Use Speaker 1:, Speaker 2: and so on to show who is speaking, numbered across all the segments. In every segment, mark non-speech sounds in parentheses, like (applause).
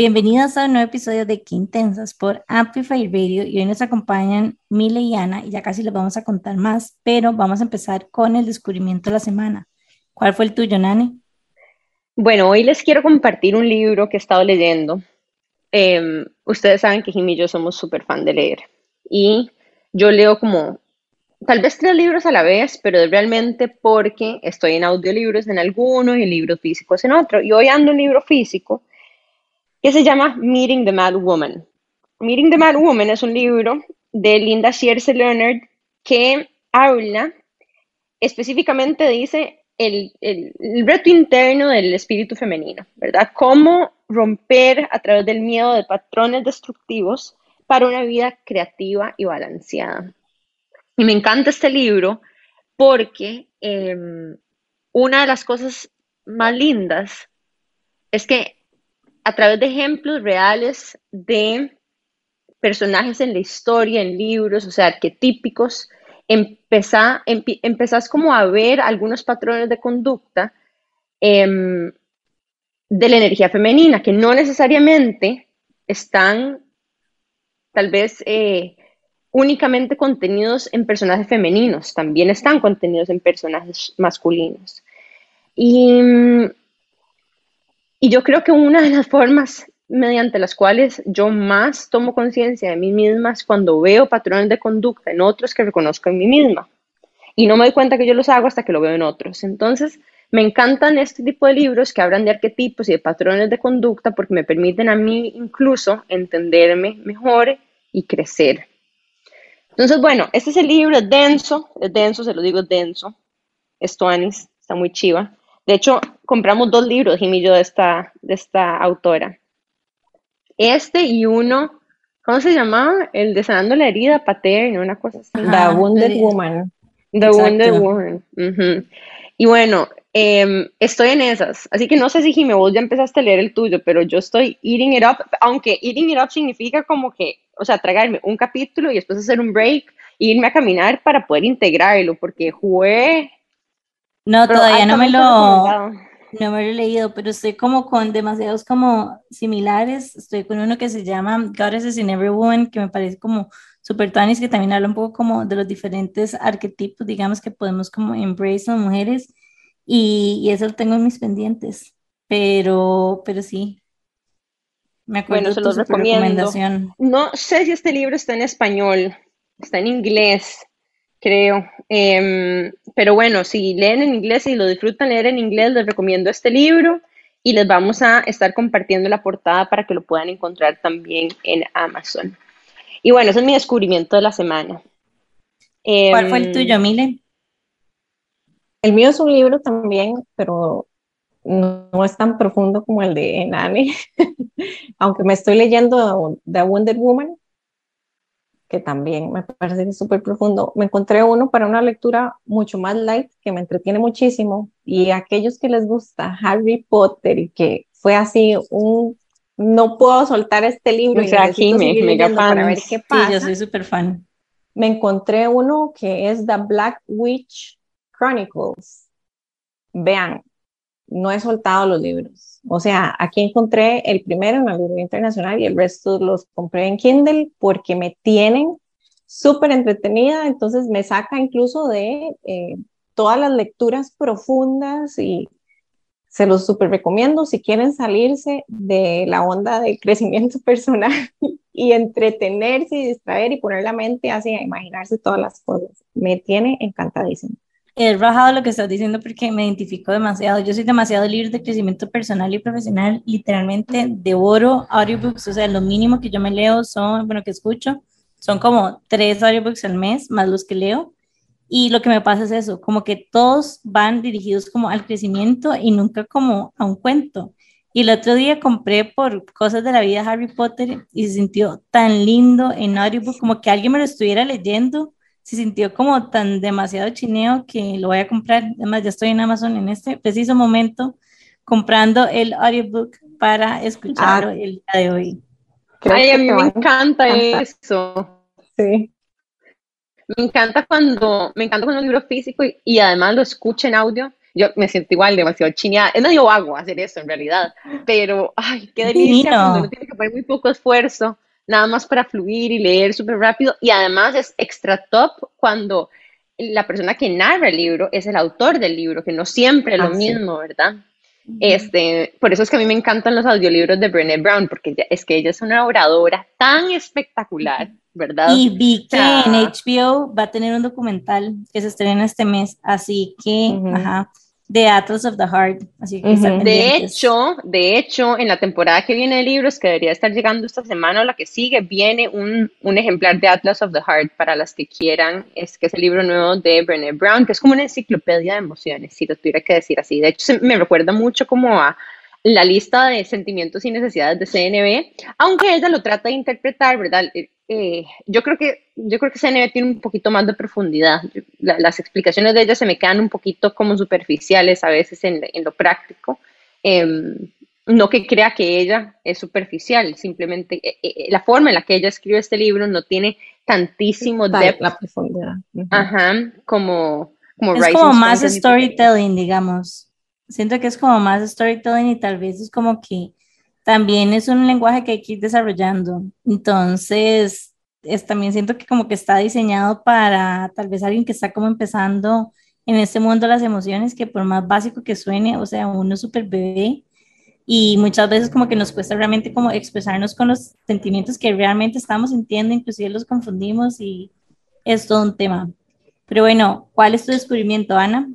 Speaker 1: bienvenidos a un nuevo episodio de Quintensas por Amplify Radio y hoy nos acompañan Mile y Ana y ya casi les vamos a contar más, pero vamos a empezar con el descubrimiento de la semana. ¿Cuál fue el tuyo, Nani?
Speaker 2: Bueno, hoy les quiero compartir un libro que he estado leyendo. Em, ustedes saben que Jim y yo somos súper fan de leer y yo leo como tal vez tres libros a la vez, pero realmente porque estoy en audiolibros en alguno y en libros físicos en otro. Y hoy ando un libro físico que se llama Meeting the Mad Woman. Meeting the Mad Woman es un libro de Linda Shearse Leonard que habla, específicamente dice, el, el, reto interno del espíritu femenino, ¿verdad? Cómo romper a través del miedo de patrones destructivos para una vida creativa y balanceada. Y me encanta este libro porque em, una de las cosas más lindas es que a través de ejemplos reales de personajes en la historia, en libros, o sea, arquetípicos, empezás, empezás como a ver algunos patrones de conducta em, de la energía femenina, que no necesariamente están tal vez eh, únicamente contenidos en personajes femeninos, también están contenidos en personajes masculinos. Y y yo creo que una de las formas mediante las cuales yo más tomo conciencia de mí misma es cuando veo patrones de conducta en otros que reconozco en mí misma. Y no me doy cuenta que yo los hago hasta que lo veo en otros. Entonces, me encantan este tipo de libros que hablan de arquetipos y de patrones de conducta porque me permiten a mí incluso entenderme mejor y crecer. Entonces, bueno, este es el libro, es denso, es denso, se lo digo, es denso. Es está muy chiva. De hecho, compramos dos libros, Jimmy y yo, de esta, de esta autora. Este y uno, ¿cómo se llamaba? El de Sanando la herida paterna, una cosa así.
Speaker 3: The Wounded Woman.
Speaker 2: The Wounded Woman. Y bueno, em, estoy en esas. Así que no sé si Jimmy, vos ya empezaste a leer el tuyo, pero yo estoy eating it up, aunque eating it up significa como que, o sea, tragarme un capítulo y después hacer un break e irme a caminar para poder integrarlo, porque jugué
Speaker 1: no, todavía no me lo, no me lo he leído, pero estoy como con demasiados como similares. Estoy con uno que se llama Goddesses in Everyone, que me parece como super tanis, que también habla un poco como de los diferentes arquetipos, digamos, que podemos como embrace las mujeres. Y, y, eso lo tengo en mis pendientes. Pero, pero sí.
Speaker 2: Me acuerdo bueno, se los recomiendo. No sé si este libro está en español, está en inglés creo. Em, pero bueno, si leen en inglés y lo disfrutan leer en inglés, les recomiendo este libro y les vamos a estar compartiendo la portada para que lo puedan encontrar también en Amazon. Y bueno, ese es mi descubrimiento de la semana.
Speaker 1: ¿Cuál fue el em, tuyo, Mile?
Speaker 3: El mío es un libro también, pero no, es tan profundo como el de Nani, (laughs) aunque me estoy leyendo The Wonder Woman, que también me parece súper profundo. Me encontré uno para una lectura mucho más light, que me entretiene muchísimo, y aquellos que les gusta Harry Potter y que fue así un, no puedo soltar este libro.
Speaker 2: O sea, aquí me, mega fan. Para ver
Speaker 1: qué pasa. Sí, yo soy súper fan.
Speaker 3: Me encontré uno que es The Black Witch Chronicles. Vean, no he soltado los libros. O sea, aquí encontré el primero en la librería internacional y el resto los compré en Kindle porque me tienen súper entretenida, entonces me saca incluso de eh, todas las lecturas profundas y se los súper recomiendo si quieren salirse de la onda del crecimiento (laughs) personal y entretenerse y distraer y poner la mente así a imaginarse todas las cosas. Me tiene encantadísimo
Speaker 1: he rajado lo que estás diciendo porque me identifico demasiado. Yo soy demasiado libre de crecimiento personal y profesional. Literalmente devoro audiobooks. O sea, lo mínimo que yo me leo son, bueno, que escucho, son como tres audiobooks al mes, más los que leo. Y lo que me pasa es eso, como que todos van dirigidos como al crecimiento y nunca como a un cuento. Y el otro día compré por cosas de la vida Harry Potter y se sintió tan lindo en audiobook, como que alguien me lo estuviera leyendo se sintió como tan demasiado chineo que lo voy a comprar. Además, ya estoy en Amazon en este preciso momento comprando el audiobook para escucharlo ah. el día de hoy.
Speaker 2: Ay, a mí me encanta eso. Sí. Me encanta cuando, me encanta cuando un libro físico y, además lo escucho en audio. yo me siento igual, demasiado chineada. Es medio agua hacer eso en realidad, pero ay, qué delicia cuando uno tiene que poner muy poco esfuerzo, nada más para fluir y leer súper rápido. Y además es extra top cuando la persona que narra el libro es el autor del libro, que no siempre es lo ah, mismo, ¿verdad? Este, por eso es que a mí me encantan los audiolibros de Brené Brown, porque es que ella es una oradora tan espectacular, ¿verdad?
Speaker 1: Y vi que en HBO va a tener un documental que se estrena este mes, así que, ajá, The Atlas of the Heart. Así que
Speaker 2: De hecho, de hecho, en la temporada que viene de libros, que debería estar llegando esta semana o la que sigue, viene un, un, ejemplar de Atlas of the Heart para las que quieran, es que es el libro nuevo de Brené Brown, que es como una enciclopedia de emociones, si lo tuviera que decir así. De hecho, me recuerda mucho como a la lista de sentimientos y necesidades de CNB, aunque ella lo trata de interpretar, ¿verdad? Eh, eh, yo creo que yo creo que CNB tiene un poquito más de profundidad. las explicaciones de ella se me quedan un poquito como superficiales a veces en, lo práctico. Em, no que crea que ella es superficial, simplemente eh, la forma en la que ella escribe este libro no tiene tantísimo depth.
Speaker 3: La profundidad.
Speaker 2: Ajá, como, como
Speaker 1: es como más storytelling, digamos siento que es como más storytelling y tal vez es como que también es un lenguaje que hay que ir desarrollando. Entonces, es, también siento que como que está diseñado para tal vez alguien que está como empezando en este mundo las emociones, que por más básico que suene, o sea, uno es súper bebé y muchas veces como que nos cuesta realmente como expresarnos con los sentimientos que realmente estamos sintiendo, inclusive los confundimos y es todo un tema. Pero bueno, ¿cuál es tu descubrimiento, Ana?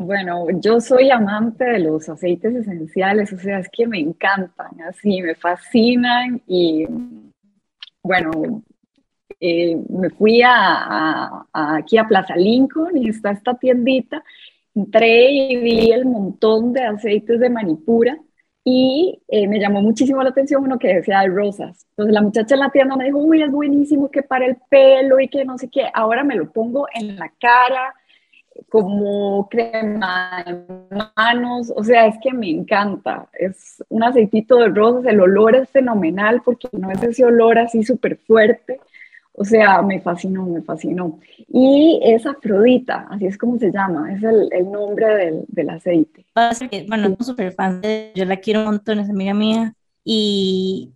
Speaker 4: Bueno, yo soy amante de los aceites esenciales, o sea, es que me encantan, así, me fascinan y bueno, eh, me fui a, aquí a Plaza Lincoln y está esta tiendita, entré y vi el montón de aceites de manipura y eh, me llamó muchísimo la atención uno que decía de rosas. Entonces la muchacha en la tienda me dijo, uy, es buenísimo que para el pelo y que no sé qué, ahora me lo pongo en la cara como crema de manos, o sea, es que me encanta. Es un aceitito de rosas, el olor es fenomenal porque no es ese olor así súper fuerte. O sea, me fascinó, me fascinó. Y es Afrodita, así es como se llama, es el, el nombre del, del, aceite.
Speaker 1: Bueno, no súper fan, yo la quiero un montón, es amiga mía. Y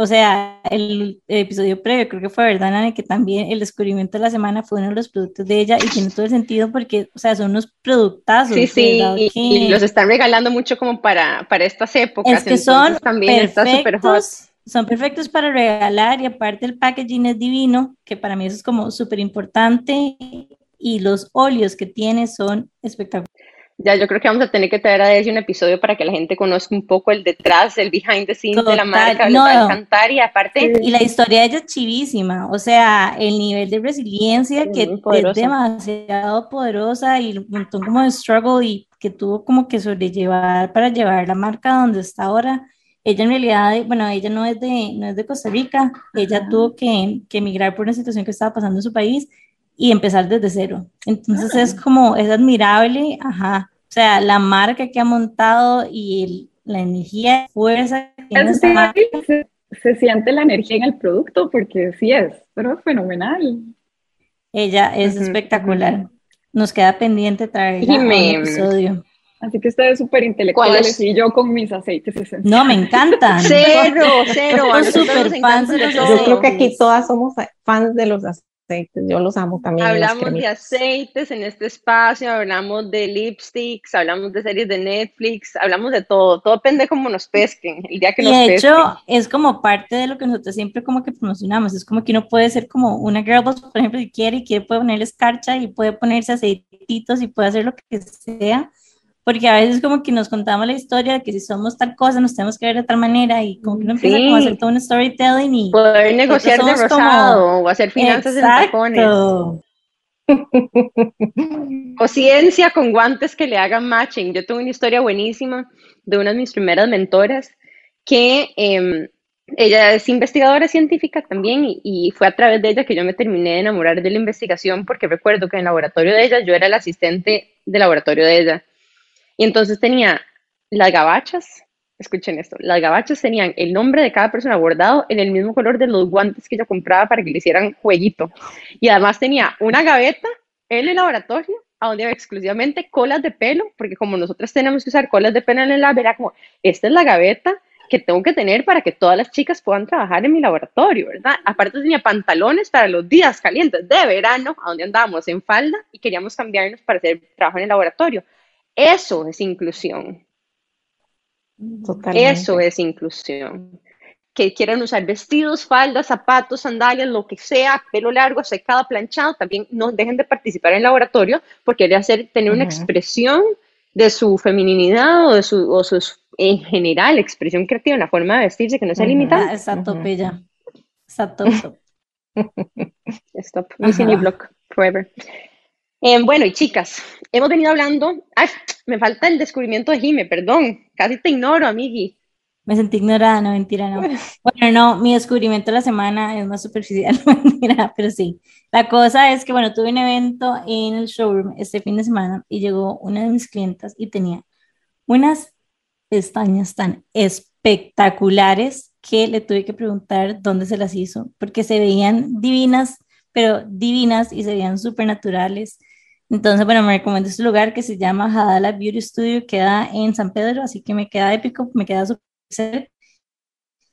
Speaker 1: o sea, el, episodio previo creo que fue verdad, Nani, que también el descubrimiento de la semana fue uno de los productos de ella y tiene todo el sentido porque, o sea, son unos productazos.
Speaker 2: Sí, sí, y, los están regalando mucho como para, para estas épocas.
Speaker 1: Es que son también perfectos, son perfectos para regalar y aparte el packaging es divino, que para mí eso es como súper importante y los óleos que tiene son espectaculares.
Speaker 2: Ya, yo creo que vamos a tener que traer a Desi un episodio para que la gente conozca un poco el detrás, el behind the scenes de la marca, no, cantar y aparte...
Speaker 1: Y la historia de ella es chivísima, o sea, el nivel de resiliencia que es demasiado poderosa y un montón como de struggle y que tuvo como que sobrellevar para llevar la marca donde está ahora. Ella en realidad, bueno, ella no es de, no es de Costa Rica, ella tuvo que, que emigrar por una situación que estaba pasando en su país y empezar desde cero. Entonces es como, es admirable, ajá, o sea, la marca que ha montado y el, la energía, fuerza que tiene esta marca.
Speaker 4: Se, siente la energía en el producto porque sí es, pero es fenomenal.
Speaker 1: Ella es espectacular. Nos queda pendiente traer un episodio.
Speaker 4: Así que ustedes súper intelectuales y yo con mis aceites esenciales.
Speaker 1: No, me encantan. (laughs)
Speaker 2: cero, cero.
Speaker 1: Somos fans de los
Speaker 3: Yo creo que aquí todas somos fans de los aceites yo los amo también.
Speaker 2: Hablamos de aceites en este espacio, hablamos de lipsticks, hablamos de series de Netflix, hablamos de todo, todo depende de cómo nos pesquen, el día que nos
Speaker 1: de hecho, es como parte de lo que nosotros siempre como que promocionamos, es como que uno puede ser como una girl boss, por ejemplo, si quiere y quiere puede ponerle escarcha y puede ponerse aceititos y puede hacer lo que sea, porque a veces como que nos contamos la historia de que si somos tal cosa nos tenemos que ver de tal manera y como que uno empieza como a hacer todo un storytelling y
Speaker 2: poder negociar de rosado o hacer finanzas en tacones. O ciencia con guantes que le hagan matching. Yo tuve una historia buenísima de una de mis primeras mentoras que em, ella es investigadora científica también y, y, fue a través de ella que yo me terminé de enamorar de la investigación porque recuerdo que en el laboratorio de ella yo era el asistente de laboratorio de ella y entonces tenía las gabachas, escuchen esto, las gabachas tenían el nombre de cada persona bordado en el mismo color de los guantes que yo compraba para que le hicieran jueguito. Y además tenía una gaveta en el laboratorio a donde había exclusivamente colas de pelo, porque como nosotros tenemos que usar colas de pelo en el lab, era como, esta es la gaveta que tengo que tener para que todas las chicas puedan trabajar en mi laboratorio, ¿verdad? Aparte tenía pantalones para los días calientes de verano, a donde andábamos en falda y queríamos cambiarnos para hacer trabajo en el laboratorio. Eso es inclusión.
Speaker 3: Totalmente.
Speaker 2: Eso es inclusión. Que quieran usar vestidos, faldas, zapatos, sandalias, lo que sea, pelo largo, secado, planchado, también no dejen de participar en el laboratorio porque quiere hacer, tener una expresión de su feminidad o de su, o su, en general, expresión creativa, una forma de vestirse que no sea limitada.
Speaker 1: Ah, Está top
Speaker 3: Ujú.
Speaker 1: ella. Está top, (laughs) top.
Speaker 2: Stop, missing you
Speaker 1: Ajá.
Speaker 2: block forever. Eh, bueno, y chicas, hemos venido hablando. Ay, me falta el descubrimiento de Jime, perdón. Casi te ignoro, amigui.
Speaker 1: Me sentí ignorada, no, mentira, no. (laughs) Bueno, no, mi descubrimiento de la semana es más superficial, (laughs) no, mentira, pero sí. La cosa es que, bueno, tuve un evento en el showroom este fin de semana y llegó una de mis clientas y tenía unas pestañas tan espectaculares que le tuve que preguntar dónde se las hizo, porque se veían divinas, pero divinas y se veían súper naturales. Entonces, bueno, me recomiendo este lugar que se llama Hadala Beauty Studio, queda en San Pedro, así que me queda épico, me queda súper cerca.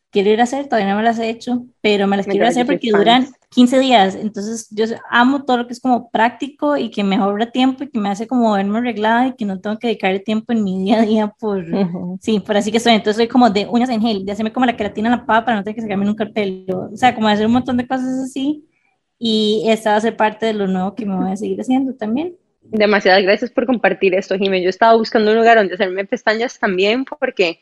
Speaker 1: Quiero ir a hacer, todavía no me las he hecho, pero me las
Speaker 2: Me
Speaker 1: quiero hacer
Speaker 2: que
Speaker 1: porque
Speaker 2: fans.
Speaker 1: duran 15 días. Entonces, yo amo todo lo que es como práctico y que me ahorra tiempo y que me hace como verme arreglada y que no tengo que dedicarle tiempo en mi día a día por,
Speaker 3: Ujú.
Speaker 1: Sí, por así que estoy. Entonces soy como de uñas en gel, de hacerme como la queratina en la pava para no tener que sacarme nunca el pelo. O sea, como hacer un montón de cosas así. Y esta va a ser parte de lo nuevo que me voy a seguir haciendo también.
Speaker 2: Demasiadas gracias por compartir esto, Jime. Yo estaba buscando un lugar donde hacerme pestañas también porque,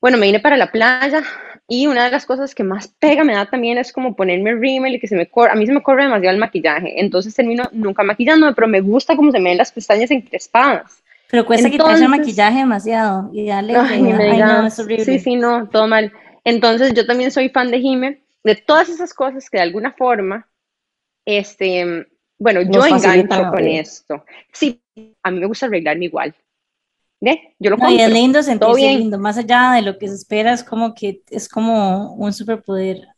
Speaker 2: bueno, me vine para la playa y una de las cosas que más pega me da también es como ponerme rímel y que se me corre, a mí se me corre demasiado el maquillaje, entonces termino nunca maquillándome, pero me gusta cómo se me ven las pestañas encrespadas.
Speaker 1: Pero cuesta quitarse el maquillaje demasiado y darle
Speaker 2: Ay, me
Speaker 1: Ay, no, es horrible.
Speaker 2: Sí, sí, no, todo mal. Entonces, yo también soy fan de Jime, de todas esas cosas que de alguna forma, este, bueno, yo
Speaker 3: Nos
Speaker 2: engancho con esto. Sí, a mí me gusta arreglarme igual. ¿Ve? Yo lo
Speaker 1: No, y es lindo sentirse
Speaker 2: bien.
Speaker 1: lindo, más allá de lo que se espera, es como que es como un superpoder.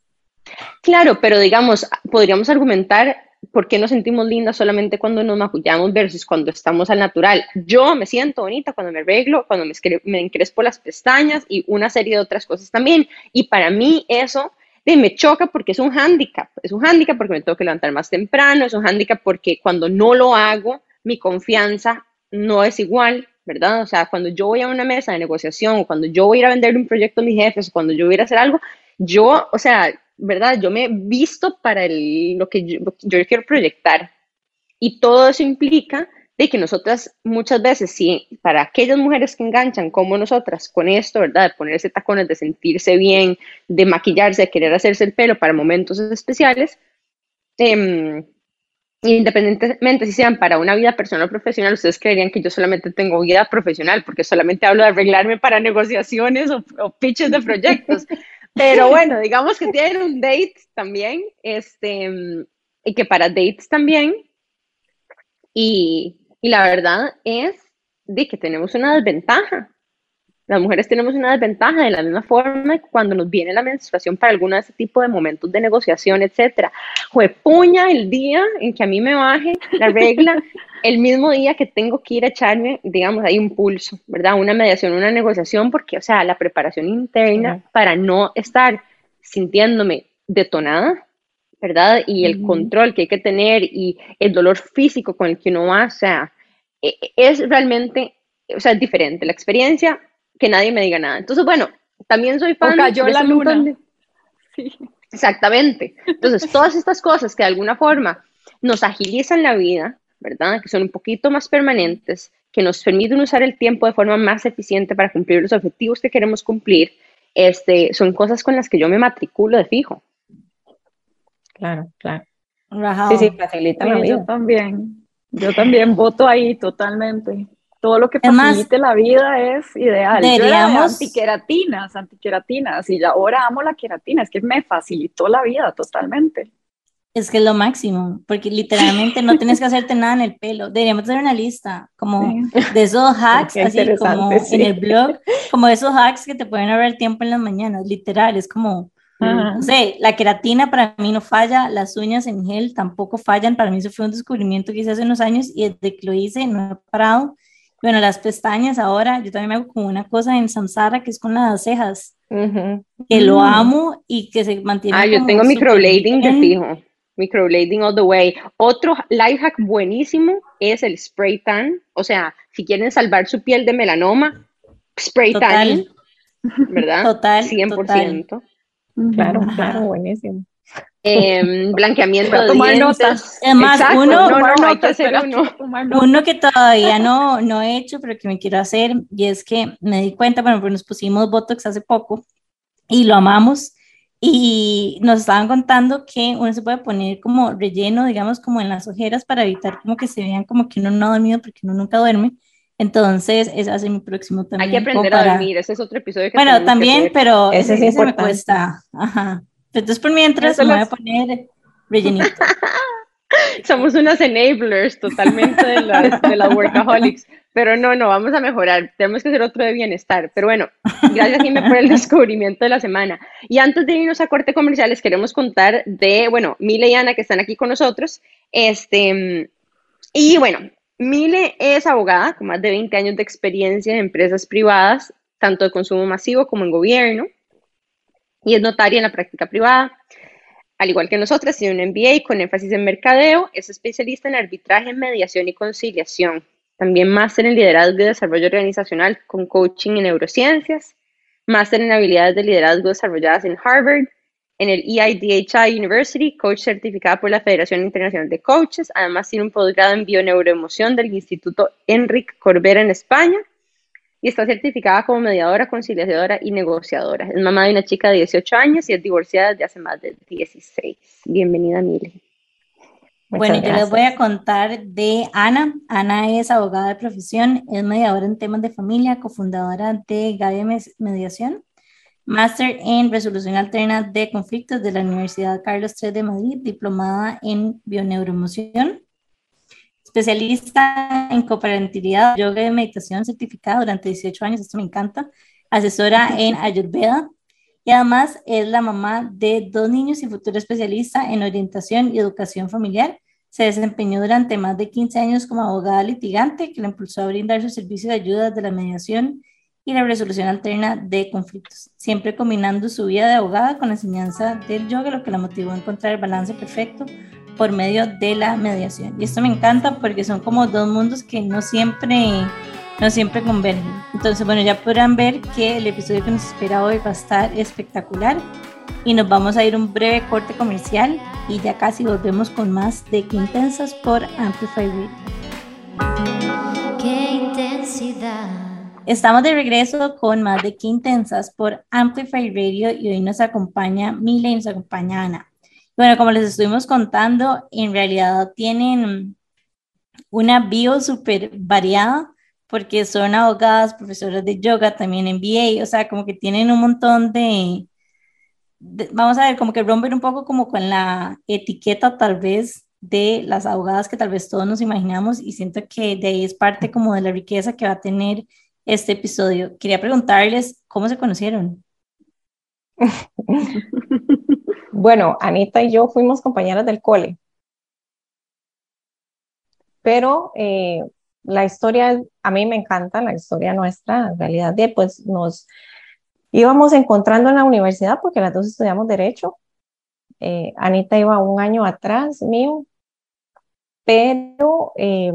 Speaker 2: Claro, pero digamos, podríamos argumentar por qué nos sentimos lindas solamente cuando nos maquillamos versus cuando estamos al natural. Yo me siento bonita cuando me arreglo, cuando me, me encrespo las pestañas y una serie de otras cosas también. Y para mí eso de, me choca porque es un hándicap. Es un hándicap porque me tengo que levantar más temprano, es un hándicap porque cuando no lo hago, mi confianza no es igual, ¿verdad? O sea, cuando yo voy a una mesa de negociación cuando yo voy a ir a vender un proyecto a mis jefes cuando yo voy a ir a hacer algo, yo, o sea, ¿verdad? Yo me visto para el- lo, que yo, yo quiero proyectar. Y todo eso implica de que nosotras muchas veces, sí, para aquellas mujeres que enganchan como nosotras con esto, ¿verdad? De ponerse tacones, de sentirse bien, de maquillarse, de querer hacerse el pelo para momentos especiales, em, independientemente si sean para una vida personal o profesional, ustedes creerían que yo solamente tengo vida profesional, porque solamente hablo de arreglarme para negociaciones o, o pitches de proyectos. (laughs) Pero bueno, digamos que tienen un date también, este, y que para dates también. Y, y la verdad es de que tenemos una desventaja. Las mujeres tenemos una desventaja de la misma forma que cuando nos viene la menstruación para alguno de ese tipo de momentos de negociación, etcétera. Juepuña el día en que a mí me baje la regla, (laughs) el mismo día que tengo que ir a echarme, digamos, ahí un pulso, ¿verdad? Una mediación, una negociación, porque, o sea, la preparación interna para no estar sintiéndome detonada, ¿verdad? Y el control que hay que tener y el dolor físico con el que uno va, o sea, e- e- es realmente, o sea, es diferente. La experiencia, que nadie me diga nada. Entonces, bueno, también soy
Speaker 4: O
Speaker 2: fan
Speaker 4: cayó
Speaker 2: de
Speaker 4: la luna.
Speaker 2: de- (laughs)
Speaker 4: Sí.
Speaker 2: Exactamente. Entonces, todas estas cosas que de alguna forma nos agilizan la vida, ¿verdad? Que son un poquito más permanentes, que nos permiten usar el tiempo de forma más eficiente para cumplir los objetivos que queremos cumplir, este, son cosas con las que yo me matriculo de fijo.
Speaker 3: Claro, claro. Sí, sí, facilita la
Speaker 4: Sí, yo
Speaker 3: vida.
Speaker 4: también. Yo también voto ahí totalmente. Todo lo que facilite la vida es ideal. Yo era de
Speaker 1: deberíamos-
Speaker 4: antiqueratinas, antiqueratinas, y ahora amo la queratina. Es que me facilitó la vida totalmente.
Speaker 1: Es que es lo máximo, porque literalmente no tienes que hacerte nada en el pelo. Deberíamos hacer una lista como
Speaker 4: Sí.
Speaker 1: de esos (laughs) hacks,
Speaker 3: Qué
Speaker 1: así como
Speaker 3: sí.
Speaker 1: en el blog, como esos hacks que te pueden ahorrar tiempo en las mañanas, literal, es como No sé, la queratina para mí no falla, las uñas en gel tampoco fallan. Para mí eso fue un descubrimiento que hice hace unos años y desde que lo hice no he parado. Bueno, las pestañas ahora, yo también me hago como una cosa en Samsara que es con las cejas, que lo mm. amo y que se mantiene.
Speaker 2: Ah, yo tengo microblading de fijo, microblading all the way. Otro life hack buenísimo es el spray tan, o sea, si quieren salvar su piel de melanoma, spray tan, ¿verdad? (laughs)
Speaker 1: Total.
Speaker 2: 100%.
Speaker 3: Claro, claro, buenísimo.
Speaker 2: Eh, (laughs) blanqueamiento de
Speaker 1: tomar Notas. Además, uno, uno, que todavía no, no he hecho, pero que me quiero hacer, y es que me di cuenta, bueno, pues nos pusimos Botox hace poco y lo amamos, y nos estaban contando que uno se puede poner como relleno, digamos, como en las ojeras para evitar como que se vean como que uno no ha dormido porque uno nunca duerme. Entonces, ese hace mi próximo también.
Speaker 2: Hay que aprender a dormir, ese es otro episodio
Speaker 1: que Bueno, también, pero ese, ese, ese me cuesta. Ajá. Entonces, por mientras, me voy a poner rellenito. (laughs)
Speaker 2: Somos unas enablers totalmente de las, de las workaholics. Pero no, no, vamos a mejorar. Tenemos que hacer otro de bienestar. Pero bueno, gracias Jimé por el (laughs) descubrimiento de la semana. Y antes de irnos a corte comercial, les queremos contar de, bueno, Mile y Ana que están aquí con nosotros. Este, y bueno, Mile es abogada con más de 20 años de experiencia en empresas privadas, tanto de consumo masivo como en gobierno y es notaria en la práctica privada. Al igual que nosotras, tiene un MBA con énfasis en mercadeo, es especialista en arbitraje, mediación y conciliación. También máster en liderazgo y desarrollo organizacional con coaching en neurociencias, máster en habilidades de liderazgo desarrolladas en Harvard, en el EIDHI University, coach certificada por la Federación Internacional de Coaches. Además, tiene un posgrado en bioneuroemoción del Instituto Enric Corbera en España y está certificada como mediadora, conciliadora y negociadora. Es mamá de una chica de 18 años y es divorciada desde hace más de 16. Bienvenida, Mili.
Speaker 1: bueno, yo les voy a contar de Ana. Ana es abogada de profesión, es mediadora en temas de familia, cofundadora de Gaia Mediación, máster en resolución alterna de conflictos de la Universidad Carlos III de Madrid, diplomada en bioneuroemoción especialista en coparentabilidad, yoga y meditación certificada durante 18 años, esto me encanta, asesora en Ayurveda y además es la mamá de dos niños y futura especialista en orientación y educación familiar. Se desempeñó durante más de 15 años como abogada litigante que la impulsó a brindar su servicio de ayuda de la mediación y la resolución alterna de conflictos, siempre combinando su vida de abogada con la enseñanza del yoga, lo que la motivó a encontrar el balance perfecto por medio de la mediación. Y esto me encanta porque son como dos mundos que no siempre, no siempre convergen. Entonces, bueno, ya podrán ver que el episodio que nos espera hoy va a estar espectacular. Y nos vamos a ir un breve corte comercial y ya casi volvemos con más de Qué Intensas por Amplify Radio. Qué intensidad. Estamos de regreso con más de Qué Intensas por Amplify Radio y hoy nos acompaña Mila y nos acompaña Ana. Bueno, como les estuvimos contando, en realidad tienen una bio súper variada porque son abogadas, profesoras de yoga, también MBA, o sea, como que tienen un montón de, vamos a ver, como que rompen un poco como con la etiqueta tal vez de las abogadas que tal vez todos nos imaginamos y siento que de ahí es parte como de la riqueza que va a tener este episodio. Quería preguntarles cómo se conocieron. (laughs)
Speaker 3: Bueno, Anita y yo fuimos compañeras del cole, pero eh, la historia, a mí me encanta la historia nuestra, en realidad, de, pues nos íbamos encontrando en la universidad porque las dos estudiamos derecho. Eh, Anita iba un año atrás mío, pero eh,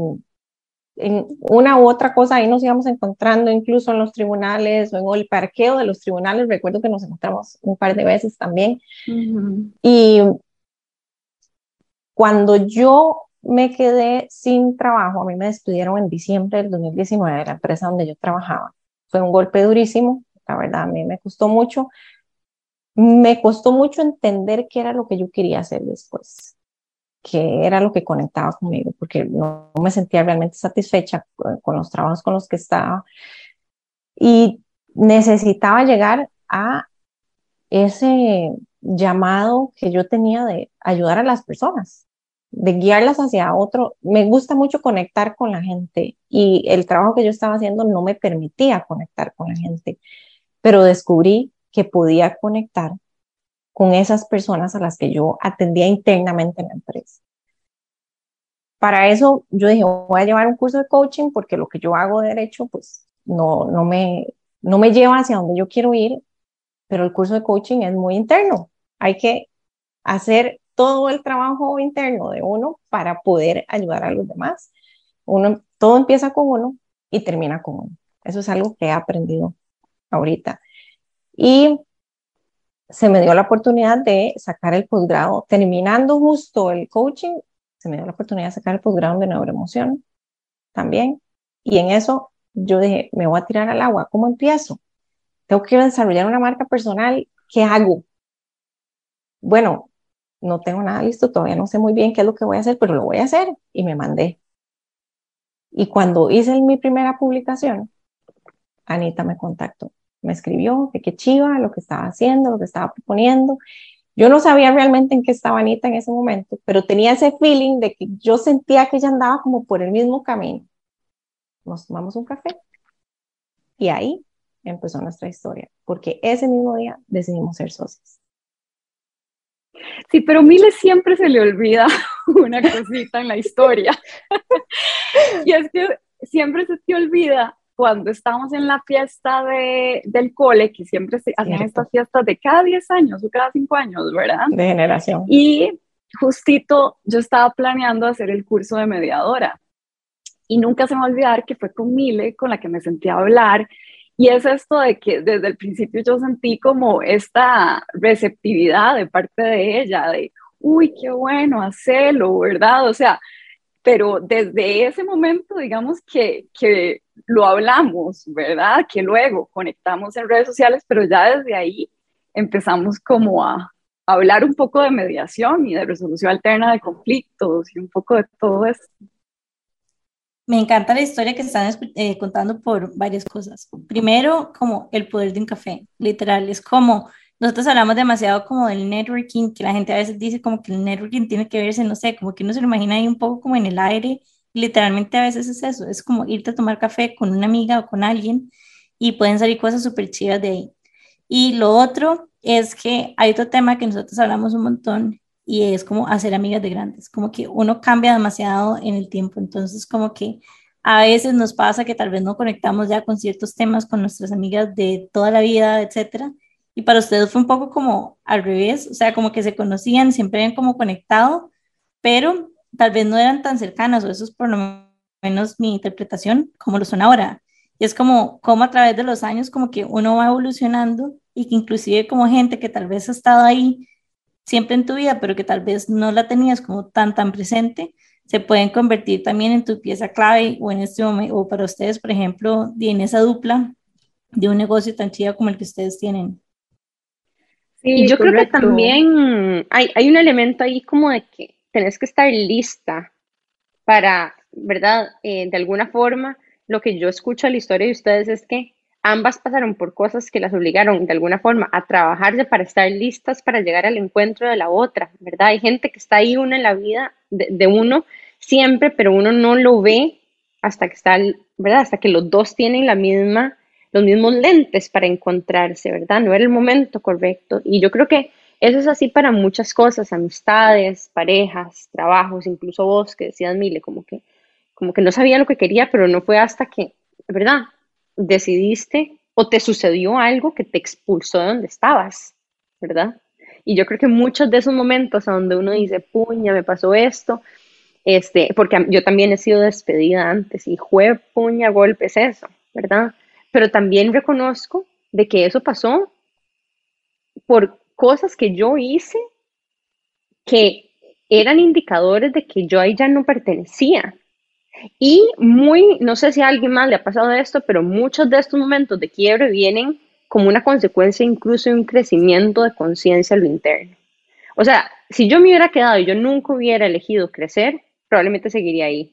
Speaker 3: en una u otra cosa ahí nos íbamos encontrando incluso en los tribunales o en el parqueo de los tribunales. Recuerdo que nos encontramos un par de veces también. Y cuando yo me quedé sin trabajo, a mí me despidieron en diciembre del 2019 de la empresa donde yo trabajaba. Fue un golpe durísimo, la verdad, a mí me costó mucho. Me costó mucho entender qué era lo que yo quería hacer después que era lo que conectaba conmigo, porque no, me sentía realmente satisfecha con, los trabajos con los que estaba y necesitaba llegar a ese llamado que yo tenía de ayudar a las personas, de guiarlas hacia otro. Me gusta mucho conectar con la gente y el trabajo que yo estaba haciendo no me permitía conectar con la gente, pero descubrí que podía conectar con esas personas a las que yo atendía internamente en la empresa. Para eso yo dije, voy a llevar un curso de coaching porque lo que yo hago de derecho pues no, no, me, no me lleva hacia donde yo quiero ir, pero el curso de coaching es muy interno. Hay que hacer todo el trabajo interno de uno para poder ayudar a los demás. Uno, todo empieza con uno y termina con uno. Eso es algo que he aprendido ahorita. Y se me dio la oportunidad de sacar el posgrado, terminando justo el coaching, se me dio la oportunidad de sacar el posgrado de neuroemoción también. Y en eso yo dije, me voy a tirar al agua, ¿cómo empiezo? Tengo que desarrollar una marca personal, ¿qué hago? Bueno, no tengo nada listo, todavía no sé muy bien qué es lo que voy a hacer, pero lo voy a hacer y me mandé. Y cuando hice mi primera publicación, Anita me contactó, me escribió que qué chiva lo que estaba haciendo, lo que estaba proponiendo. Yo no sabía realmente en qué estaba Anita en ese momento, pero tenía ese feeling de que yo sentía que ella andaba como por el mismo camino. Nos tomamos un café y ahí empezó nuestra historia, porque ese mismo día decidimos ser socios.
Speaker 4: Sí, pero a Mile siempre se le olvida (laughs) una cosita en la historia. (laughs) y es que siempre se te olvida cuando estamos en la fiesta de, del cole, que siempre se hacen estas fiestas de cada 10 años o cada 5 años, ¿verdad?
Speaker 3: De generación.
Speaker 4: Y justito yo estaba planeando hacer el curso de mediadora. Y nunca se me va a olvidar que fue con Mile con la que me sentí a hablar y es esto de que desde el principio yo sentí como esta receptividad de parte de ella, de, uy, qué bueno, hacerlo, ¿verdad? O sea, pero desde ese momento, digamos que, que lo hablamos, ¿verdad? Que luego conectamos en redes sociales, pero ya desde ahí empezamos como a, hablar un poco de mediación y de resolución alterna de conflictos y un poco de todo esto.
Speaker 1: Me encanta la historia que están eh, contando por varias cosas. Primero, como el poder de un café, literal, es como nosotros hablamos demasiado como del networking, que la gente a veces dice como que el networking tiene que verse, no sé, como que uno se lo imagina ahí un poco como en el aire, literalmente a veces es eso, es como irte a tomar café con una amiga o con alguien y pueden salir cosas súper chidas de ahí. Y lo otro es que hay otro tema que nosotros hablamos un montón y es como hacer amigas de grandes, como que uno cambia demasiado en el tiempo, entonces como que a veces nos pasa que tal vez no conectamos ya con ciertos temas con nuestras amigas de toda la vida, etcétera, y para ustedes fue un poco como al revés, o sea, como que se conocían, siempre habían como conectado, pero tal vez no eran tan cercanas, o eso es por lo menos mi interpretación, como lo son ahora. Y es como, como a través de los años, como que uno va evolucionando y que inclusive como gente que tal vez ha estado ahí siempre en tu vida, pero que tal vez no la tenías como tan, tan presente, se pueden convertir también en tu pieza clave o en este momento, o para ustedes, por ejemplo, en esa dupla de un negocio tan chido como el que ustedes tienen.
Speaker 2: Sí, y yo creo que también hay, hay un elemento ahí como de que tenés que estar lista para, ¿verdad? Eh, de alguna forma, lo que yo escucho a la historia de ustedes es que Ambas pasaron por cosas que las obligaron de alguna forma a trabajarse para estar listas para llegar al encuentro de la otra, ¿verdad? Hay gente que está ahí una en la vida de, uno siempre, pero uno no lo ve hasta que está, ¿verdad? Hasta que los dos tienen la misma, los mismos lentes para encontrarse, ¿verdad? No era el momento correcto. Y yo creo que eso es así para muchas cosas, amistades, parejas, trabajos, incluso vos que decías, Mile, como que, como que no sabía lo que quería, pero no fue hasta que, ¿verdad? decidiste o te sucedió algo que te expulsó de donde estabas, ¿verdad? Y yo creo que muchos de esos momentos a donde uno dice, puña, me pasó esto, este, porque yo también he sido despedida antes y fue puña, golpes, eso, ¿verdad? Pero también reconozco de que eso pasó por cosas que yo hice que eran indicadores de que yo ahí ya no pertenecía, y muy, no sé si a alguien más le ha pasado esto, pero muchos de estos momentos de quiebre vienen como una consecuencia incluso de un crecimiento de conciencia a lo interno. O sea, si yo me hubiera quedado y yo nunca hubiera elegido crecer, probablemente seguiría ahí.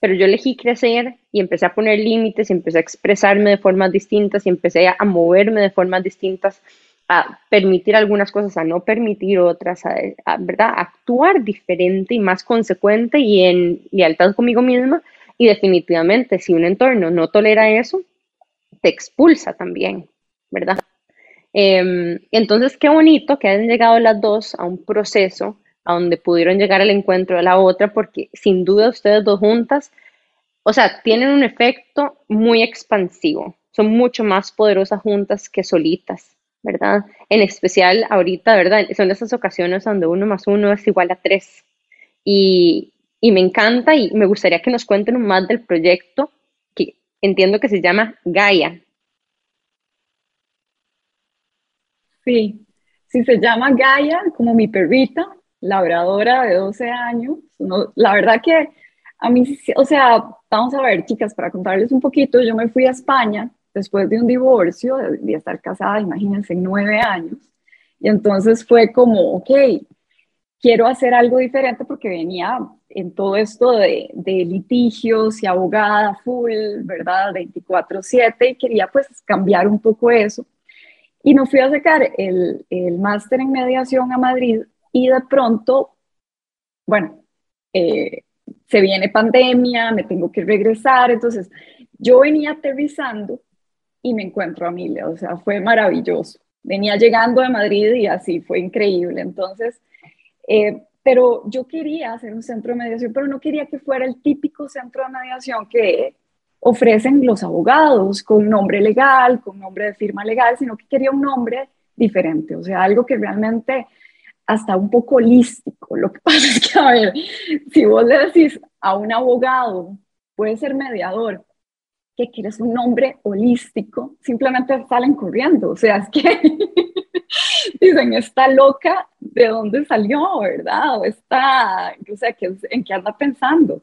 Speaker 2: Pero yo elegí crecer y empecé a poner límites y empecé a expresarme de formas distintas y empecé a moverme de formas distintas permitir algunas cosas, a no permitir otras, a, ¿verdad? actuar diferente y más consecuente y en lealtad conmigo misma. Y definitivamente, si un entorno no tolera eso, te expulsa también, ¿verdad? Em, entonces, qué bonito que hayan llegado las dos a un proceso donde pudieron llegar al encuentro de la otra, porque sin duda ustedes dos juntas, o sea, tienen un efecto muy expansivo, son mucho más poderosas juntas que solitas, ¿verdad? En especial ahorita, ¿verdad? Son esas ocasiones donde uno más uno es igual a tres. Y, y me encanta y me gustaría que nos cuenten más del proyecto que entiendo que se llama Gaia.
Speaker 4: Sí, sí se llama Gaia, como mi perrita, labradora de 12 años. la verdad que a mí, o sea, vamos a ver, chicas, para contarles un poquito, yo me fui a España después de un divorcio, de, estar casada, imagínense, nueve años. Y entonces fue como, ok, quiero hacer algo diferente porque venía en todo esto de, litigios y abogada full, ¿verdad? 24/7 y quería pues cambiar un poco eso. Y me fui a sacar el, el máster en mediación a Madrid y de pronto, bueno, eh, se viene pandemia, me tengo que regresar, entonces yo venía aterrizando y me encuentro a Milia, o sea, fue maravilloso. Venía llegando de Madrid y así fue increíble. Entonces, eh, pero yo quería hacer un centro de mediación, pero no quería que fuera el típico centro de mediación que ofrecen los abogados con nombre legal, con nombre de firma legal, sino que quería un nombre diferente, o sea, algo que realmente hasta un poco holístico. Lo que (laughs) pasa es que, a ver, si vos le decís a un abogado, puede ser mediador, que quieres un nombre holístico, simplemente salen corriendo. O sea, es que (laughs) dicen, está loca, ¿de dónde salió, verdad? O está, o sea, ¿en qué anda pensando?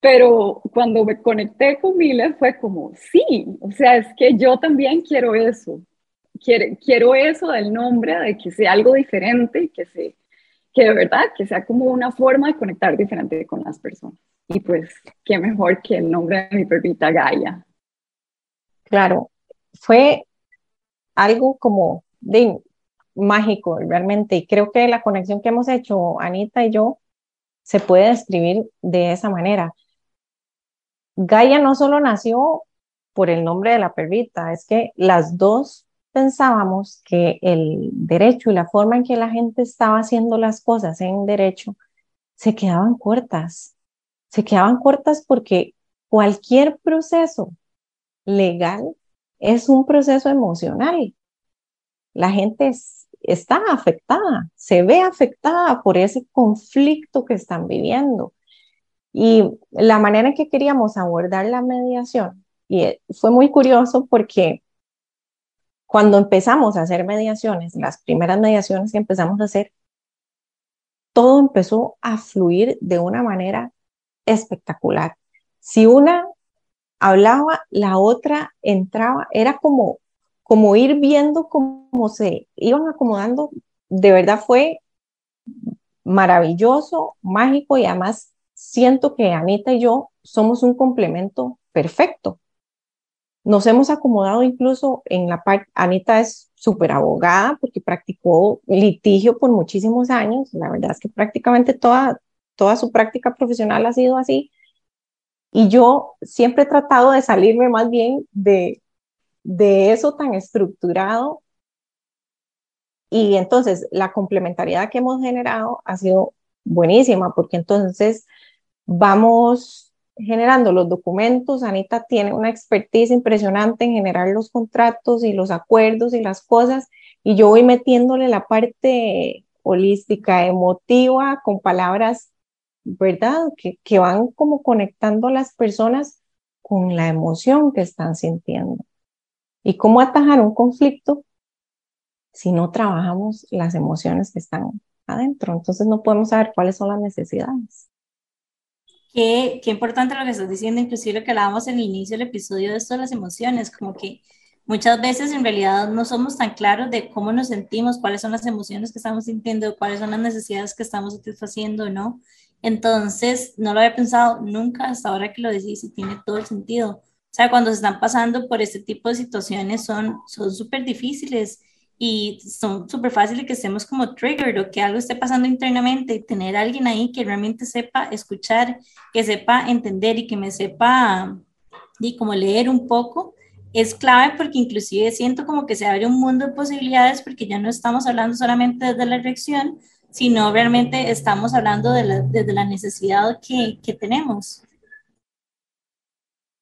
Speaker 4: Pero cuando me conecté con Miller fue como, sí, o sea, es que yo también quiero eso quiero, eso del nombre, de que sea algo diferente, que, se, que de verdad, que sea como una forma de conectar diferente con las personas. Y pues, qué mejor que el nombre de mi perrita Gaia.
Speaker 3: Claro, fue algo como de mágico realmente. Y creo que la conexión que hemos hecho, Anita y yo, se puede describir de esa manera. Gaia no solo nació por el nombre de la perrita, es que las dos pensábamos que el derecho y la forma en que la gente estaba haciendo las cosas en derecho se quedaban cortas. Se quedaban cortas porque cualquier proceso legal es un proceso emocional. La gente está afectada, se ve afectada por ese conflicto que están viviendo. Y la manera en que queríamos abordar la mediación, y eh, fue muy curioso porque cuando empezamos a hacer mediaciones, las primeras mediaciones que empezamos a hacer, todo empezó a fluir de una manera espectacular. Si una hablaba, la otra entraba, era como, como ir viendo cómo se iban acomodando. De verdad fue maravilloso, mágico y además siento que Anita y yo somos un complemento perfecto. Nos hemos acomodado incluso en la parte, Anita es súper abogada porque practicó litigio por muchísimos años, la verdad es que prácticamente toda, toda su práctica profesional ha sido así. Y yo siempre he tratado de salirme más bien de, de eso tan estructurado. Y entonces la complementariedad que hemos generado ha sido buenísima porque entonces vamos generando los documentos. Anita tiene una expertise impresionante en generar los contratos y los acuerdos y las cosas, y yo voy metiéndole la parte holística, emotiva, con palabras, ¿verdad? Que, que van como conectando las personas con la emoción que están sintiendo. ¿Y cómo atajar un conflicto si no trabajamos las emociones que están adentro? Entonces no podemos saber cuáles son las necesidades.
Speaker 1: Qué, qué importante lo que estás diciendo, inclusive lo que hablábamos en el inicio del episodio de esto de las emociones, como que muchas veces en realidad no somos tan claros de cómo nos sentimos, cuáles son las emociones que estamos sintiendo, cuáles son las necesidades que estamos satisfaciendo, ¿no? Entonces, no lo había pensado nunca hasta ahora que lo decís y tiene todo el sentido. O sea, cuando se están pasando por este tipo de situaciones son súper difíciles y son súper fáciles que estemos como triggered o que algo esté pasando internamente y tener alguien ahí que realmente sepa escuchar, que sepa entender y que me sepa y como leer un poco, es clave porque inclusive siento como que se abre un mundo de posibilidades porque ya no estamos hablando solamente desde la reacción, sino realmente estamos hablando de la, desde la necesidad que, que tenemos.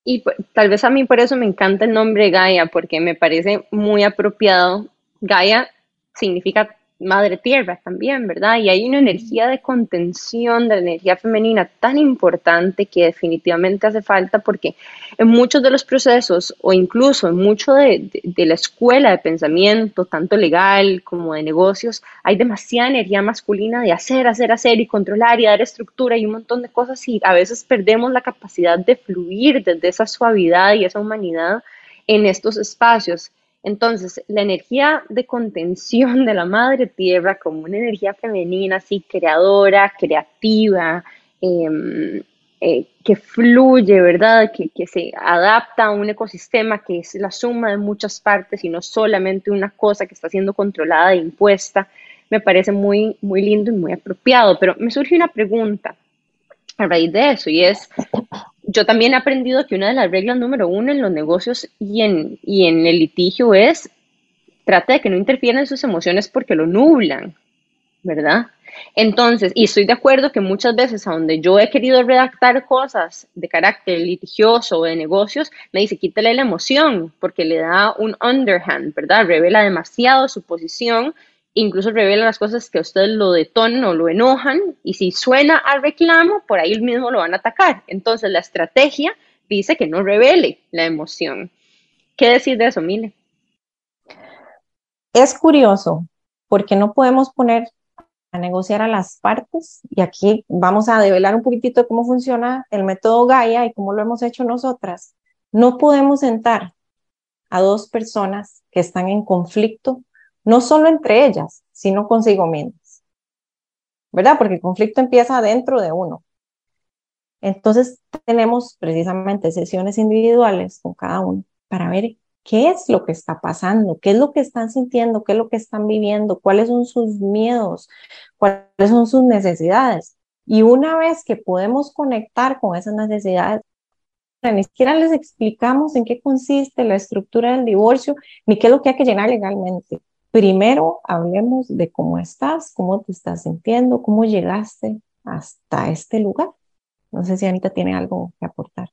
Speaker 2: Y tal vez a mí por eso me encanta el nombre Gaia, porque me parece muy apropiado. Gaia significa madre tierra también, ¿verdad? Y hay una energía de contención de la energía femenina tan importante que definitivamente hace falta porque en muchos de los procesos o incluso en mucho de, la escuela de pensamiento, tanto legal como de negocios, hay demasiada energía masculina de hacer, hacer, hacer y controlar y dar estructura y un montón de cosas y a veces perdemos la capacidad de fluir desde esa suavidad y esa humanidad en estos espacios. Entonces, la energía de contención de la madre tierra como una energía femenina, así creadora, creativa, em, eh, que fluye, ¿verdad? Que, que, se adapta a un ecosistema que es la suma de muchas partes y no solamente una cosa que está siendo controlada e impuesta, me parece muy, muy lindo y muy apropiado. Pero me surge una pregunta a raíz de eso y es, yo también he aprendido que una de las reglas número uno en los negocios y en, y en el litigio es trate de que no interfieran sus emociones porque lo nublan, ¿verdad? Entonces, y estoy de acuerdo que muchas veces donde yo he querido redactar cosas de carácter litigioso o de negocios, me dice quítale la emoción porque le da un underhand, ¿verdad? Revela demasiado su posición incluso revela las cosas que a ustedes lo detonan o lo enojan, y si suena al reclamo, por ahí mismo lo van a atacar. Entonces la estrategia dice que no revele la emoción. ¿Qué decir de eso, Mile?
Speaker 3: Es curioso, porque no podemos poner a negociar a las partes, y aquí vamos a develar un poquitito cómo funciona el método Gaia y cómo lo hemos hecho nosotras. No podemos sentar a dos personas que están en conflicto no solo entre ellas, sino consigo mismas. ¿Verdad? Porque el conflicto empieza dentro de uno. Entonces tenemos precisamente sesiones individuales con cada uno para ver qué es lo que está pasando, qué es lo que están sintiendo, qué es lo que están viviendo, cuáles son sus miedos, cuáles son sus necesidades. Y una vez que podemos conectar con esas necesidades, ni siquiera les explicamos en qué consiste la estructura del divorcio, ni qué es lo que hay que llenar legalmente. Primero hablemos de cómo estás, cómo te estás sintiendo, cómo llegaste hasta este lugar. No sé si Anita tiene algo que aportar.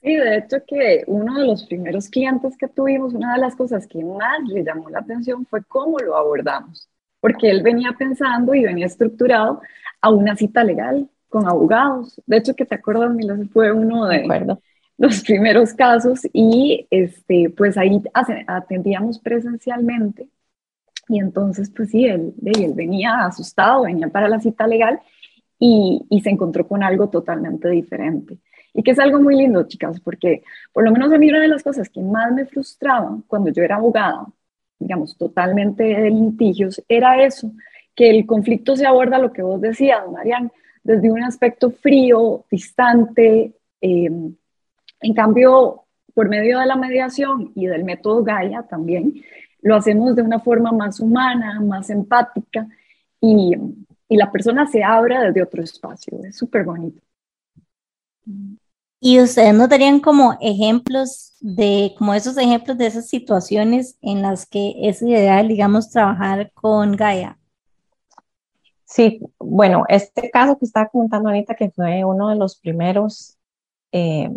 Speaker 4: Sí, de hecho que uno de los primeros clientes que tuvimos, una de las cosas que más le llamó la atención fue cómo lo abordamos, porque él venía pensando y venía estructurado a una cita legal con abogados. De hecho, que te acuerdas, Mila, fue uno de, de los primeros casos y este, pues ahí atendíamos presencialmente y entonces, pues sí, él, él venía asustado, venía para la cita legal y, y, se encontró con algo totalmente diferente. Y que es algo muy lindo, chicas, porque por lo menos a mí una de las cosas que más me frustraba cuando yo era abogada, digamos, totalmente de litigios, era eso, que el conflicto se aborda, lo que vos decías, Marian, desde un aspecto frío, distante. Eh, en cambio, por medio de la mediación y del método Gaia también, lo hacemos de una forma más humana, más empática y, y la persona se abre desde otro espacio. Es súper bonito.
Speaker 1: ¿Y ustedes no darían como ejemplos de, como esos ejemplos de esas situaciones en las que es ideal, digamos, trabajar con Gaia?
Speaker 3: Sí, bueno, este caso que estaba comentando Anita, que fue uno de los primeros, eh,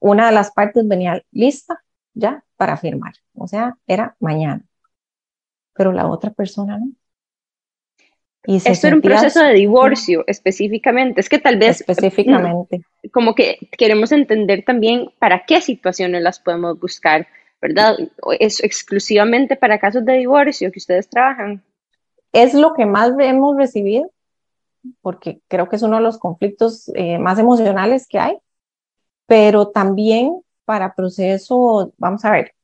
Speaker 3: una de las partes venía lista ya para firmar. O sea, era mañana. Pero la otra persona no.
Speaker 2: Y Esto era un proceso de divorcio específicamente. Es que tal vez...
Speaker 3: Específicamente.
Speaker 2: Mm, como que queremos entender también para qué situaciones las podemos buscar, ¿verdad? ¿Es exclusivamente para casos de divorcio que ustedes trabajan?
Speaker 3: Es lo que más hemos recibido, porque creo que es uno de los conflictos eh, más emocionales que hay, pero también para procesos, vamos a ver,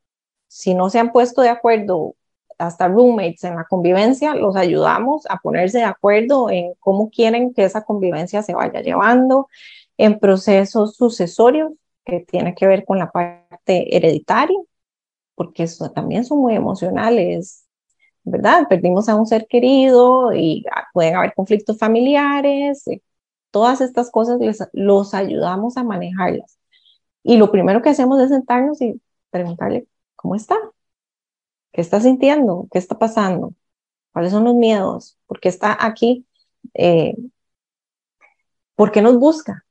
Speaker 3: si no se han puesto de acuerdo hasta roommates en la convivencia, los ayudamos a ponerse de acuerdo en cómo quieren que esa convivencia se vaya llevando, en procesos sucesorios que tiene que ver con la parte hereditaria, porque eso también son muy emocionales, ¿verdad? Perdimos a un ser querido y pueden haber conflictos familiares, todas estas cosas les, los ayudamos a manejarlas. Y lo primero que hacemos es sentarnos y preguntarle, ¿cómo está? ¿Qué está sintiendo? ¿Qué está pasando? ¿Cuáles son los miedos? ¿Por qué está aquí? Eh, ¿Por qué nos busca?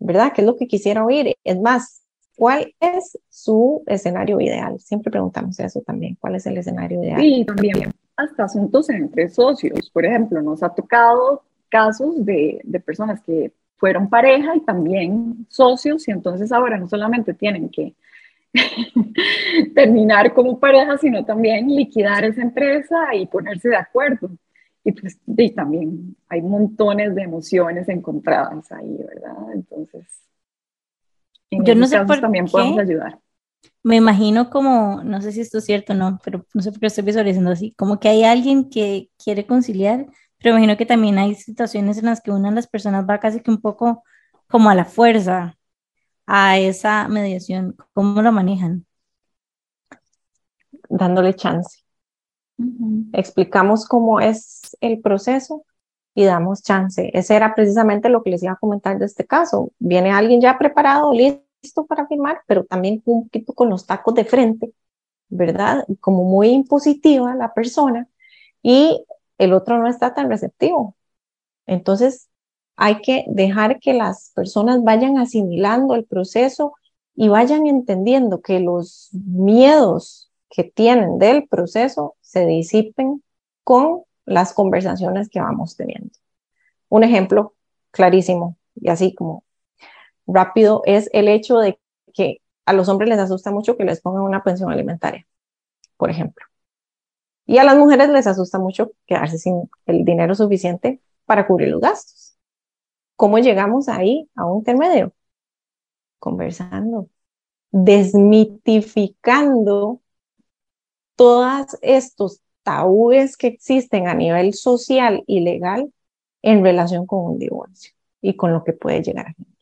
Speaker 3: ¿Verdad? ¿Qué es lo que quisiera oír? Es más, ¿cuál es su escenario ideal? Siempre preguntamos eso también. ¿Cuál es el escenario ideal?
Speaker 4: Sí, también hasta asuntos entre socios. Por ejemplo, nos ha tocado casos de, de personas que fueron pareja y también socios y entonces ahora no solamente tienen que (laughs) terminar como pareja, sino también liquidar esa empresa y ponerse de acuerdo. Y pues y también hay montones de emociones encontradas ahí, ¿verdad? Entonces, en
Speaker 1: Yo no sé por
Speaker 4: también
Speaker 1: qué.
Speaker 4: podemos ayudar.
Speaker 1: Me imagino como, no sé si esto es cierto o no, pero no sé por qué estoy visualizando así, como que hay alguien que quiere conciliar, pero imagino que también hay situaciones en las que una de las personas va casi que un poco como a la fuerza a esa mediación. ¿Cómo lo manejan?
Speaker 3: Dándole chance.
Speaker 4: Ujú.
Speaker 3: explicamos cómo es el proceso y damos chance. Ese era precisamente lo que les iba a comentar de este caso. Viene alguien ya preparado, listo para firmar, pero también un poquito con los tacos de frente, ¿verdad? Como muy impositiva la persona y el otro no está tan receptivo. Entonces, hay que dejar que las personas vayan asimilando el proceso y vayan entendiendo que los miedos que tienen del proceso se disipen con las conversaciones que vamos teniendo. Un ejemplo clarísimo y así como rápido es el hecho de que a los hombres les asusta mucho que les pongan una pensión alimentaria, por ejemplo. Y a las mujeres les asusta mucho quedarse sin el dinero suficiente para cubrir los gastos. ¿Cómo llegamos ahí a un intermedio? Conversando, desmitificando todos estos tabúes que existen a nivel social y legal en relación con un divorcio y con lo que puede llegar a generar.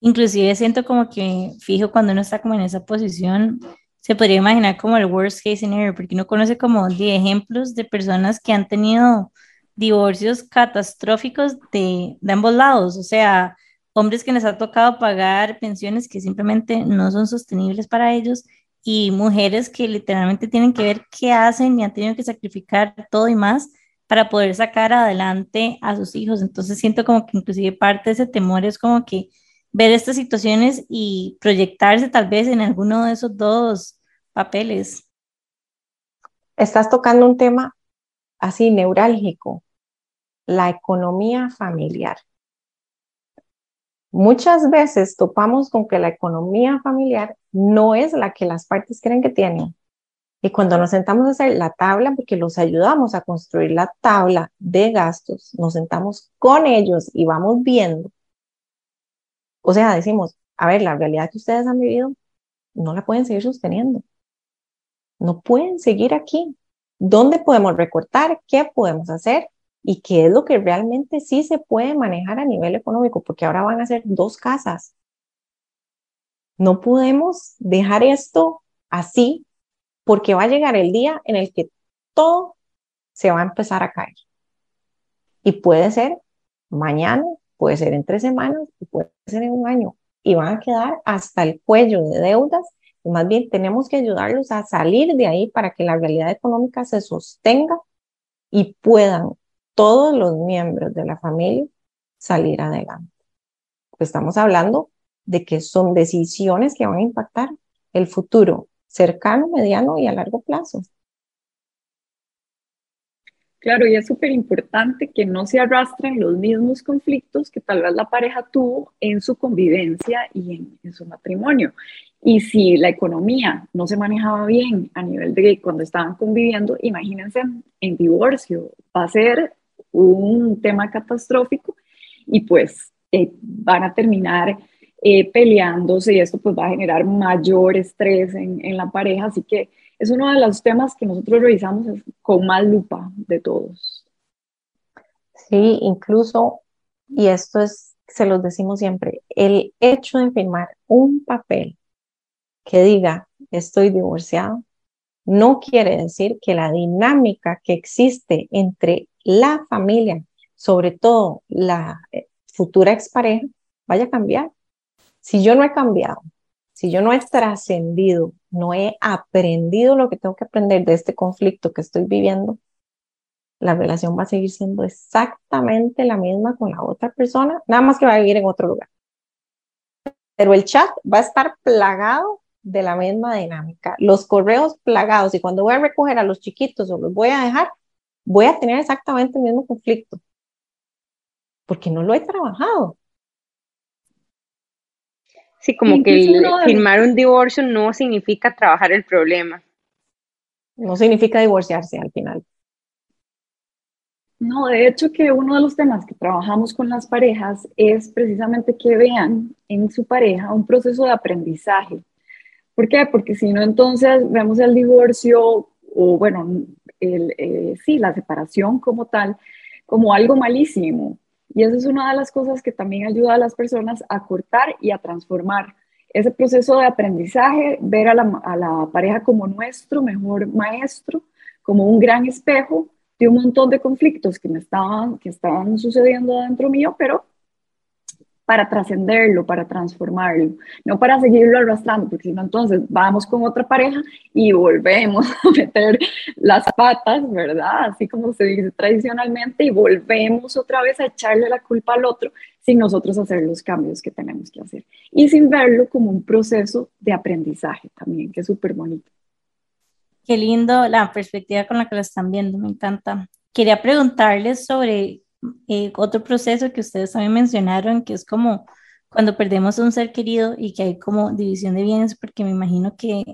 Speaker 1: Inclusive siento como que, fijo, cuando uno está como en esa posición, se podría imaginar como el worst case scenario, porque uno conoce como de ejemplos de personas que han tenido divorcios catastróficos de, de ambos lados, o sea, hombres que les ha tocado pagar pensiones que simplemente no son sostenibles para ellos y mujeres que literalmente tienen que ver qué hacen y han tenido que sacrificar todo y más para poder sacar adelante a sus hijos. Entonces siento como que inclusive parte de ese temor es como que ver estas situaciones y proyectarse tal vez en alguno de esos dos papeles.
Speaker 3: Estás tocando un tema así neurálgico, la economía familiar. Muchas veces topamos con que la economía familiar no es la que las partes creen que tienen. Y cuando nos sentamos a hacer la tabla, porque los ayudamos a construir la tabla de gastos, nos sentamos con ellos y vamos viendo. O sea, decimos, a ver, la realidad que ustedes han vivido no la pueden seguir sosteniendo. No pueden seguir aquí. ¿Dónde podemos recortar? ¿Qué podemos hacer? y qué es lo que realmente sí se puede manejar a nivel económico, porque ahora van a ser dos casas. No podemos dejar esto así, porque va a llegar el día en el que todo se va a empezar a caer. Y puede ser mañana, puede ser en tres semanas, y puede ser en un año. Y van a quedar hasta el cuello de deudas. Y más bien tenemos que ayudarlos a salir de ahí para que la realidad económica se sostenga y puedan todos los miembros de la familia salir adelante. Estamos hablando de que son decisiones que van a impactar el futuro cercano, mediano y a largo plazo.
Speaker 4: Claro, y es súper importante que no se arrastren los mismos conflictos que tal vez la pareja tuvo en su convivencia y en, su matrimonio. Y si la economía no se manejaba bien a nivel de cuando estaban conviviendo, imagínense en, en divorcio, va a ser un tema catastrófico y pues eh, van a terminar eh, peleándose y esto pues va a generar mayor estrés en, en, la pareja. Así que es uno de los temas que nosotros revisamos con más lupa de todos.
Speaker 3: Sí, incluso, y esto es, se los decimos siempre, el hecho de firmar un papel que diga estoy divorciado no quiere decir que la dinámica que existe entre la familia, sobre todo la futura expareja, vaya a cambiar. Si yo no he cambiado, si yo no he trascendido, no he aprendido lo que tengo que aprender de este conflicto que estoy viviendo, la relación va a seguir siendo exactamente la misma con la otra persona, nada más que va a vivir en otro lugar. Pero el chat va a estar plagado de la misma dinámica, los correos plagados y cuando voy a recoger a los chiquitos o los voy a dejar, voy a tener exactamente el mismo conflicto, porque no lo he trabajado.
Speaker 2: Sí, como que firmar un divorcio no significa trabajar el problema.
Speaker 3: No significa divorciarse al final.
Speaker 4: No, de hecho que uno de los temas que trabajamos con las parejas es precisamente que vean en su pareja un proceso de aprendizaje. ¿Por qué? Porque si no, entonces vemos el divorcio o, bueno, el, eh, sí, la separación como tal, como algo malísimo. Y eso es una de las cosas que también ayuda a las personas a cortar y a transformar ese proceso de aprendizaje, ver a la, a la pareja como nuestro mejor maestro, como un gran espejo un montón de conflictos que me estaban, que estaban sucediendo dentro mío, pero para trascenderlo, para transformarlo, no para seguirlo arrastrando, porque si no, entonces vamos con otra pareja y volvemos (laughs) a meter las patas, ¿verdad? Así como se dice tradicionalmente, y volvemos otra vez a echarle la culpa al otro sin nosotros hacer los cambios que tenemos que hacer. Y sin verlo como un proceso de aprendizaje también, que es súper bonito.
Speaker 1: Qué lindo la perspectiva con la que lo están viendo, me encanta. Quería preguntarles sobre eh, otro proceso que ustedes también mencionaron, que es como cuando perdemos a un ser querido y que hay como división de bienes, porque me imagino que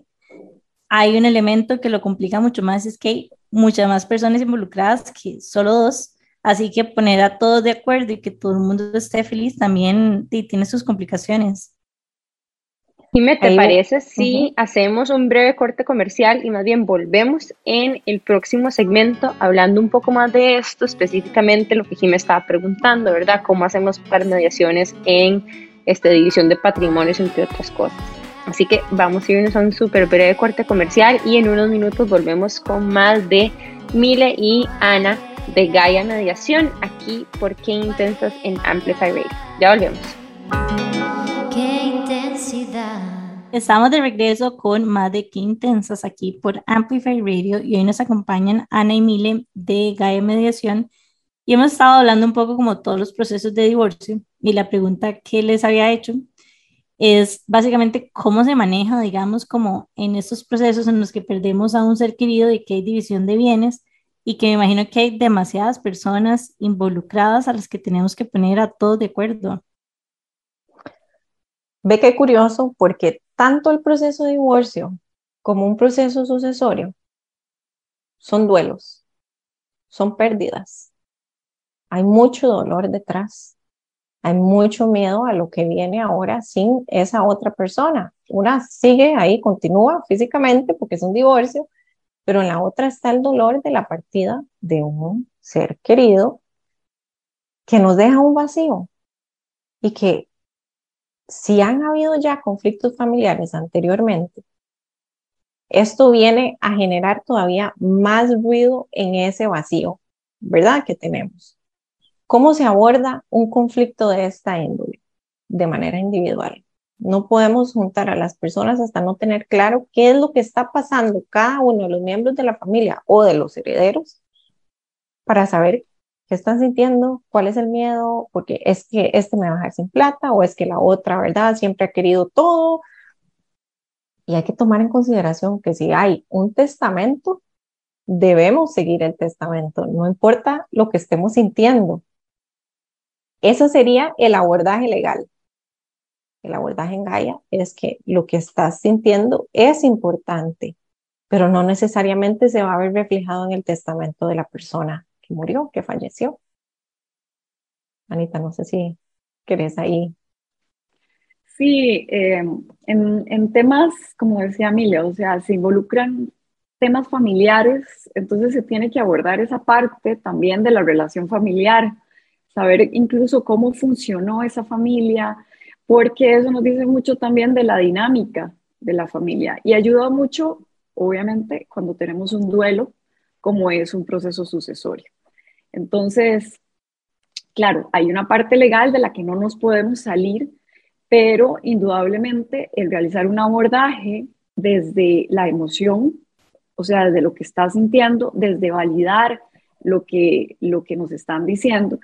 Speaker 1: hay un elemento que lo complica mucho más, es que hay muchas más personas involucradas que solo dos, así que poner a todos de acuerdo y que todo el mundo esté feliz también tiene sus complicaciones.
Speaker 2: Dime, ¿te parece si hacemos un breve corte comercial y más bien volvemos en el próximo segmento hablando un poco más de esto, específicamente lo que Jimé estaba preguntando, ¿verdad? ¿Cómo hacemos para mediaciones en esta división de patrimonios, entre otras cosas? Así que vamos a irnos a un súper breve corte comercial y en unos minutos volvemos con más de Mile y Ana de Gaia Mediación aquí por Qué Intensas en Amplify Radio. Ya volvemos.
Speaker 1: Estamos de regreso con más de Qué Intensas aquí por Amplify Radio y hoy nos acompañan Ana y Mile de Gaia Mediación y hemos estado hablando un poco como todos los procesos de divorcio y la pregunta que les había hecho es básicamente cómo se maneja, digamos, como en estos procesos en los que perdemos a un ser querido y que hay división de bienes y que me imagino que hay demasiadas personas involucradas a las que tenemos que poner a todos de acuerdo.
Speaker 3: Ve qué curioso, porque tanto el proceso de divorcio como un proceso sucesorio son duelos, son pérdidas. Hay mucho dolor detrás. Hay mucho miedo a lo que viene ahora sin esa otra persona. Una sigue ahí, continúa físicamente porque es un divorcio, pero en la otra está el dolor de la partida de un ser querido que nos deja un vacío y que si han habido ya conflictos familiares anteriormente, esto viene a generar todavía más ruido en ese vacío, ¿verdad? Que tenemos. ¿Cómo se aborda un conflicto de esta índole? De manera individual. No podemos juntar a las personas hasta no tener claro qué es lo que está pasando cada uno de los miembros de la familia o de los herederos para saber ¿Qué están sintiendo? ¿Cuál es el miedo? Porque es que este me va a dejar sin plata o es que la otra, ¿verdad? Siempre ha querido todo. Y hay que tomar en consideración que si hay un testamento, debemos seguir el testamento, no importa lo que estemos sintiendo. Eso sería el abordaje legal. El abordaje en Gaia es que lo que estás sintiendo es importante, pero no necesariamente se va a ver reflejado en el testamento de la persona murió, que falleció. Anita, no sé si querés ahí.
Speaker 4: Sí, eh, en, en, temas, como decía Emilia, o sea, se involucran temas familiares, entonces se tiene que abordar esa parte también de la relación familiar, saber incluso cómo funcionó esa familia, porque eso nos dice mucho también de la dinámica de la familia y ayuda mucho, obviamente, cuando tenemos un duelo, como es un proceso sucesorio. Entonces, claro, hay una parte legal de la que no nos podemos salir, pero indudablemente el realizar un abordaje desde la emoción, o sea, desde lo que estás sintiendo, desde validar lo que, lo que nos están diciendo,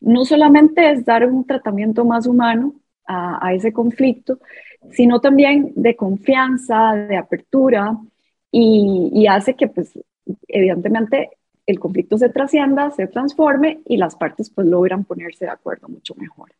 Speaker 4: no solamente es dar un tratamiento más humano a, ese conflicto, sino también de confianza, de apertura, y, y hace que, pues, evidentemente, el conflicto se trascienda, se transforme y las partes pues logran ponerse de acuerdo mucho mejor.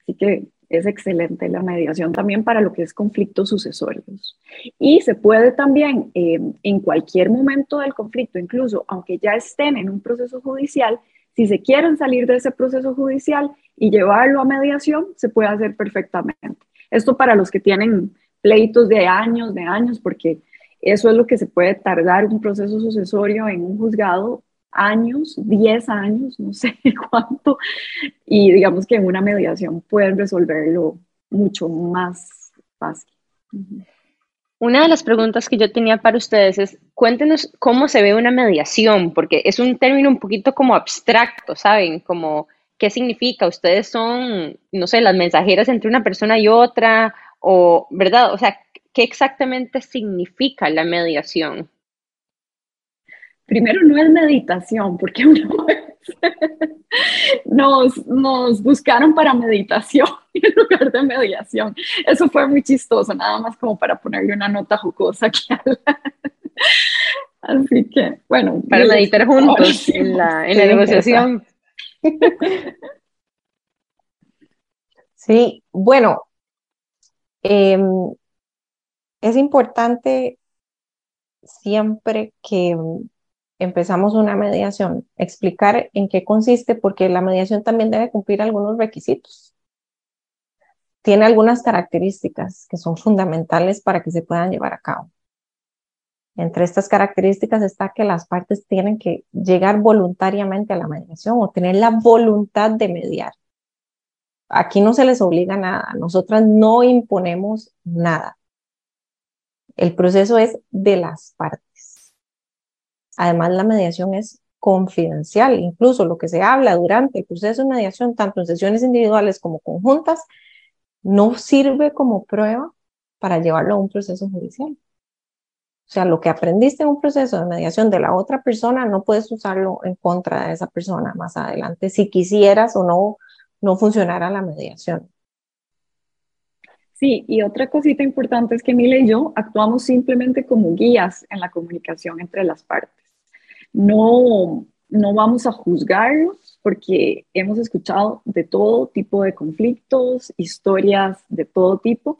Speaker 4: Así que es excelente la mediación también para lo que es conflictos sucesorios. Y se puede también eh, en cualquier momento del conflicto, incluso aunque ya estén en un proceso judicial, si se quieren salir de ese proceso judicial y llevarlo a mediación, se puede hacer perfectamente. Esto para los que tienen pleitos de años, de años, porque eso es lo que se puede tardar un proceso sucesorio en un juzgado años, 10 años, no (laughs) sé cuánto, y digamos que en una mediación pueden resolverlo mucho más fácil.
Speaker 2: Una de las preguntas que yo tenía para ustedes es, cuéntenos cómo se ve una mediación, porque es un término un poquito como abstracto, ¿saben? Como, ¿qué significa? Ustedes son, no sé, las mensajeras entre una persona y otra, o, ¿verdad? O sea, ¿qué exactamente significa la mediación?
Speaker 4: Primero, no es meditación, porque (laughs) una vez nos, nos buscaron para meditación (laughs) en lugar de mediación. Eso fue muy chistoso, nada más como para ponerle una nota jocosa aquí. Así que, bueno.
Speaker 2: Para meditar juntos (laughs) en la, en la negociación.
Speaker 3: Sí, bueno, eh, es importante siempre que empezamos una mediación, explicar en qué consiste, porque la mediación también debe cumplir algunos requisitos. Tiene algunas características que son fundamentales para que se puedan llevar a cabo. Entre estas características está que las partes tienen que llegar voluntariamente a la mediación o tener la voluntad de mediar. Aquí no se les obliga nada, nosotras no imponemos nada. El proceso es de las partes. Además, la mediación es confidencial. Incluso lo que se habla durante el proceso de mediación, tanto en sesiones individuales como conjuntas, no sirve como prueba para llevarlo a un proceso judicial. O sea, lo que aprendiste en un proceso de mediación de la otra persona, no puedes usarlo en contra de esa persona más adelante si quisieras o no, no funcionara la mediación.
Speaker 4: Sí, y otra cosita importante es que Mila y yo actuamos simplemente como guías en la comunicación entre las partes. No, no vamos a juzgarlos porque hemos escuchado de todo tipo de conflictos, historias de todo tipo,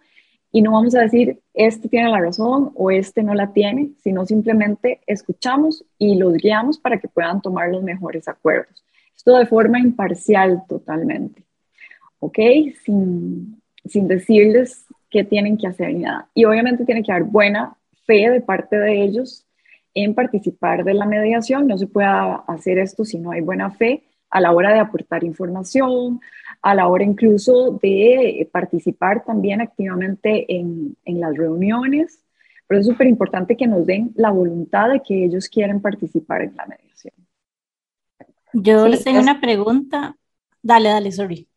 Speaker 4: y no vamos a decir, este tiene la razón o este no la tiene, sino simplemente escuchamos y los guiamos para que puedan tomar los mejores acuerdos. Esto de forma imparcial totalmente. ¿Ok? Sin, sin decirles qué tienen que hacer ni nada. Y obviamente tiene que haber buena fe de parte de ellos en participar de la mediación. No se puede hacer esto si no hay buena fe a la hora de aportar información, a la hora incluso de participar también activamente en, en las reuniones. Pero es súper importante que nos den la voluntad de que ellos quieren participar en la mediación.
Speaker 1: Yo les tengo una pregunta. Dale, dale, sorry.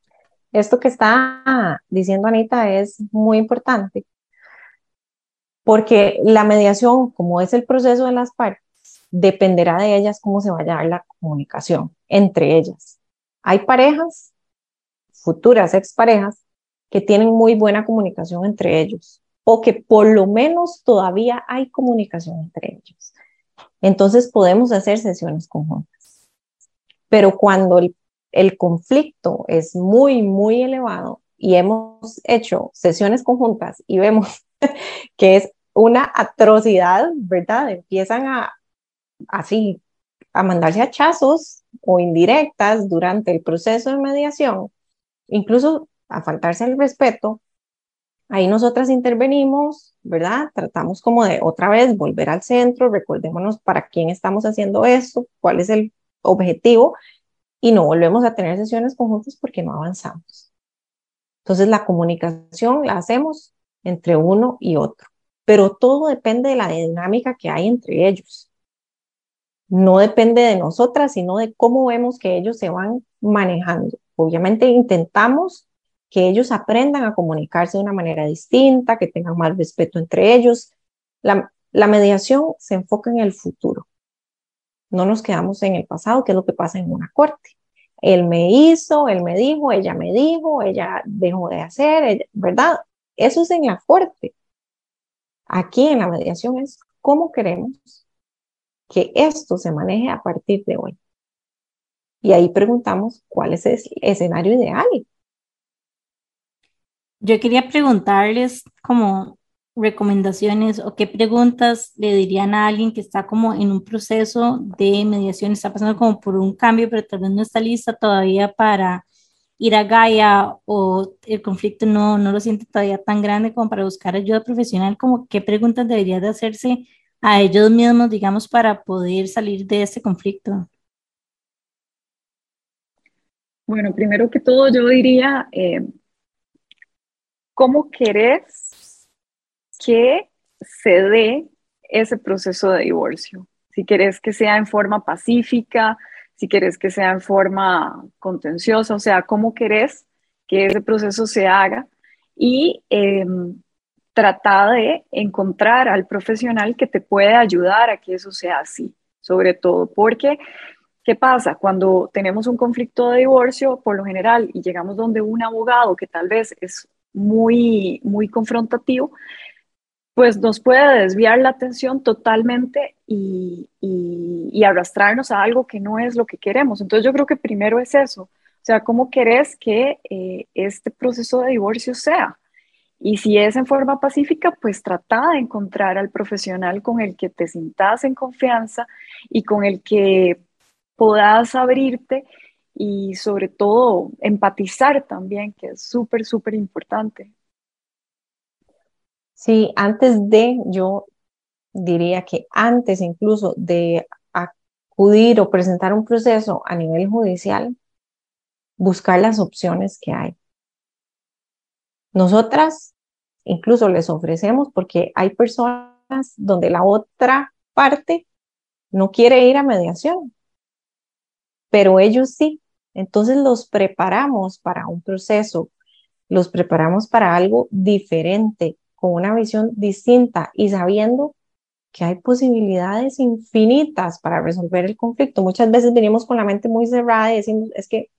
Speaker 3: Esto que está diciendo Anita es muy importante porque la mediación, como es el proceso de las partes, dependerá de ellas cómo se vaya a dar la comunicación entre ellas. Hay parejas, futuras exparejas, que tienen muy buena comunicación entre ellos o que por lo menos todavía hay comunicación entre ellos. Entonces podemos hacer sesiones conjuntas. Pero cuando el el conflicto es muy, muy elevado y hemos hecho sesiones conjuntas y vemos (laughs) que es una atrocidad, ¿verdad? Empiezan a así a mandarse hachazos o indirectas durante el proceso de mediación, incluso a faltarse el respeto. Ahí nosotras intervenimos, ¿verdad? Tratamos como de otra vez volver al centro, recordémonos para quién estamos haciendo esto, cuál es el objetivo y no volvemos a tener sesiones conjuntas porque no avanzamos. Entonces la comunicación la hacemos entre uno y otro, pero todo depende de la dinámica que hay entre ellos. No depende de nosotras, sino de cómo vemos que ellos se van manejando. Obviamente intentamos que ellos aprendan a comunicarse de una manera distinta, que tengan más respeto entre ellos. La, la mediación se enfoca en el futuro. No nos quedamos en el pasado, que es lo que pasa en una corte. Él me hizo, él me dijo, ella me dijo, ella dejó de hacer, ¿verdad? Eso es en la corte. Aquí en la mediación es cómo queremos que esto se maneje a partir de hoy. Y ahí preguntamos cuál es el escenario ideal.
Speaker 1: Yo quería preguntarles como recomendaciones o qué preguntas le dirían a alguien que está como en un proceso de mediación, está pasando como por un cambio, pero tal vez no está lista todavía para ir a Gaia o el conflicto no, no lo siente todavía tan grande como para buscar ayuda profesional, como qué preguntas debería de hacerse a ellos mismos, digamos, para poder salir de este conflicto.
Speaker 4: Bueno, primero que todo yo diría, eh, ¿cómo querés que se dé ese proceso de divorcio? Si querés que sea en forma pacífica, si querés que sea en forma contenciosa, o sea, ¿cómo querés que ese proceso se haga? Y eh, trata de encontrar al profesional que te puede ayudar a que eso sea así, sobre todo porque ¿Qué pasa? Cuando tenemos un conflicto de divorcio, por lo general, y llegamos donde un abogado que tal vez es muy, muy confrontativo, pues nos puede desviar la atención totalmente y, arrastrarnos a algo que no es lo que queremos. Entonces yo creo que primero es eso, o sea, ¿cómo querés que eh, este proceso de divorcio sea? Y si es en forma pacífica, pues trata de encontrar al profesional con el que te sintas en confianza y con el que puedas abrirte y sobre todo empatizar también, que es súper, súper importante.
Speaker 3: Sí, antes de, yo diría que antes incluso de acudir o presentar un proceso a nivel judicial, buscar las opciones que hay. Nosotras incluso les ofrecemos porque hay personas donde la otra parte no quiere ir a mediación pero ellos sí. Entonces los preparamos para un proceso, los preparamos para algo diferente, con una visión distinta y sabiendo que hay posibilidades infinitas para resolver el conflicto. Muchas veces venimos con la mente muy cerrada y decimos, es que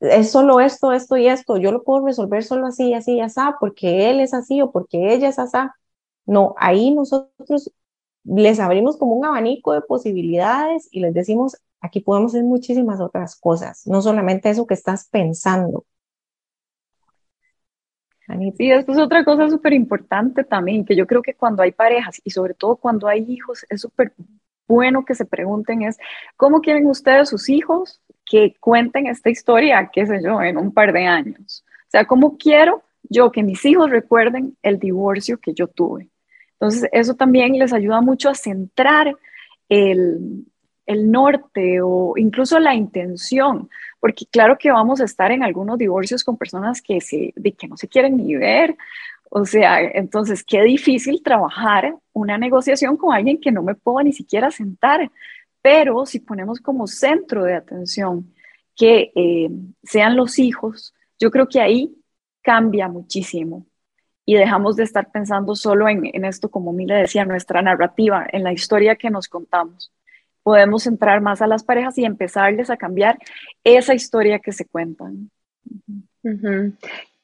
Speaker 3: es solo esto, esto y esto, yo lo puedo resolver solo así, así y así, porque él es así o porque ella es así. No, ahí nosotros les abrimos como un abanico de posibilidades y les decimos, Aquí podemos hacer muchísimas otras cosas, no solamente eso que estás pensando.
Speaker 4: Sí, esto es otra cosa súper importante también, que yo creo que cuando hay parejas y sobre todo cuando hay hijos, es súper bueno que se pregunten es, ¿cómo quieren ustedes sus hijos que cuenten esta historia, qué sé yo, en un par de años? O sea, ¿cómo quiero yo que mis hijos recuerden el divorcio que yo tuve? Entonces, eso también les ayuda mucho a centrar el, el norte o incluso la intención, porque claro que vamos a estar en algunos divorcios con personas que, se, que no se quieren ni ver, o sea, entonces qué difícil trabajar una negociación con alguien que no me puedo ni siquiera sentar, pero si ponemos como centro de atención que eh, sean los hijos, yo creo que ahí cambia muchísimo. Y dejamos de estar pensando solo en, en esto, como Mila decía, nuestra narrativa, en la historia que nos contamos podemos entrar más a las parejas y empezarles a cambiar esa historia que se cuentan.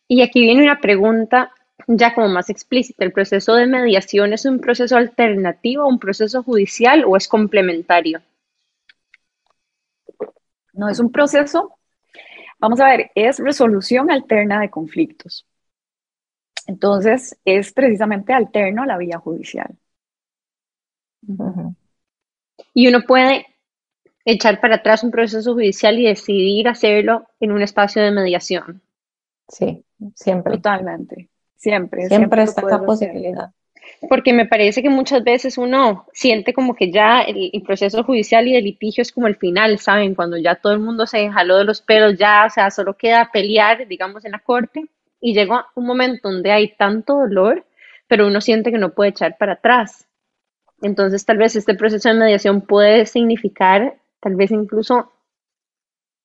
Speaker 2: Y aquí viene una pregunta ya como más explícita. ¿El proceso de mediación es un proceso alternativo a un proceso judicial o es complementario?
Speaker 4: No es un proceso, vamos a ver, es resolución alterna de conflictos. Entonces, es precisamente alterno a la vía judicial.
Speaker 2: Y uno puede echar para atrás un proceso judicial y decidir hacerlo en un espacio de mediación.
Speaker 3: Sí, siempre.
Speaker 4: Totalmente. Siempre.
Speaker 3: Siempre, está esta posibilidad.
Speaker 2: Porque me parece que muchas veces uno siente como que ya el, proceso judicial y el litigio es como el final, ¿saben? Cuando ya todo el mundo se jaló de los pelos, ya, o sea, solo queda pelear, digamos, en la corte. Y llega un momento donde hay tanto dolor, pero uno siente que no puede echar para atrás. Entonces, tal vez este proceso de mediación puede significar, tal vez incluso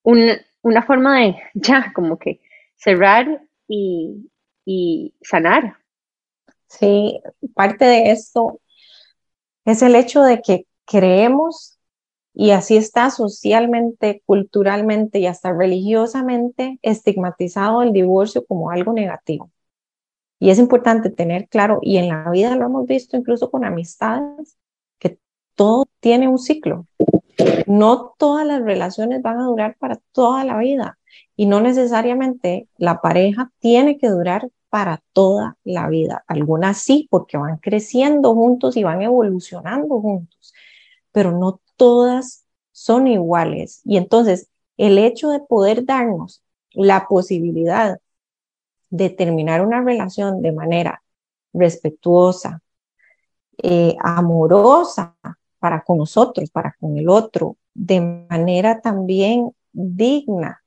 Speaker 2: una forma de (laughs) ya, como que cerrar y, y sanar.
Speaker 3: Sí, parte de esto es el hecho de que creemos y así está socialmente, culturalmente y hasta religiosamente estigmatizado el divorcio como algo negativo. Y es importante tener claro, y en la vida lo hemos visto incluso con amistades, que todo tiene un ciclo. No todas las relaciones van a durar para toda la vida y no necesariamente la pareja tiene que durar para toda la vida. Algunas sí, porque van creciendo juntos y van evolucionando juntos, pero no todas son iguales. Y entonces, el hecho de poder darnos la posibilidad de terminar una relación de manera respetuosa, eh, amorosa para con nosotros, para con el otro, de manera también digna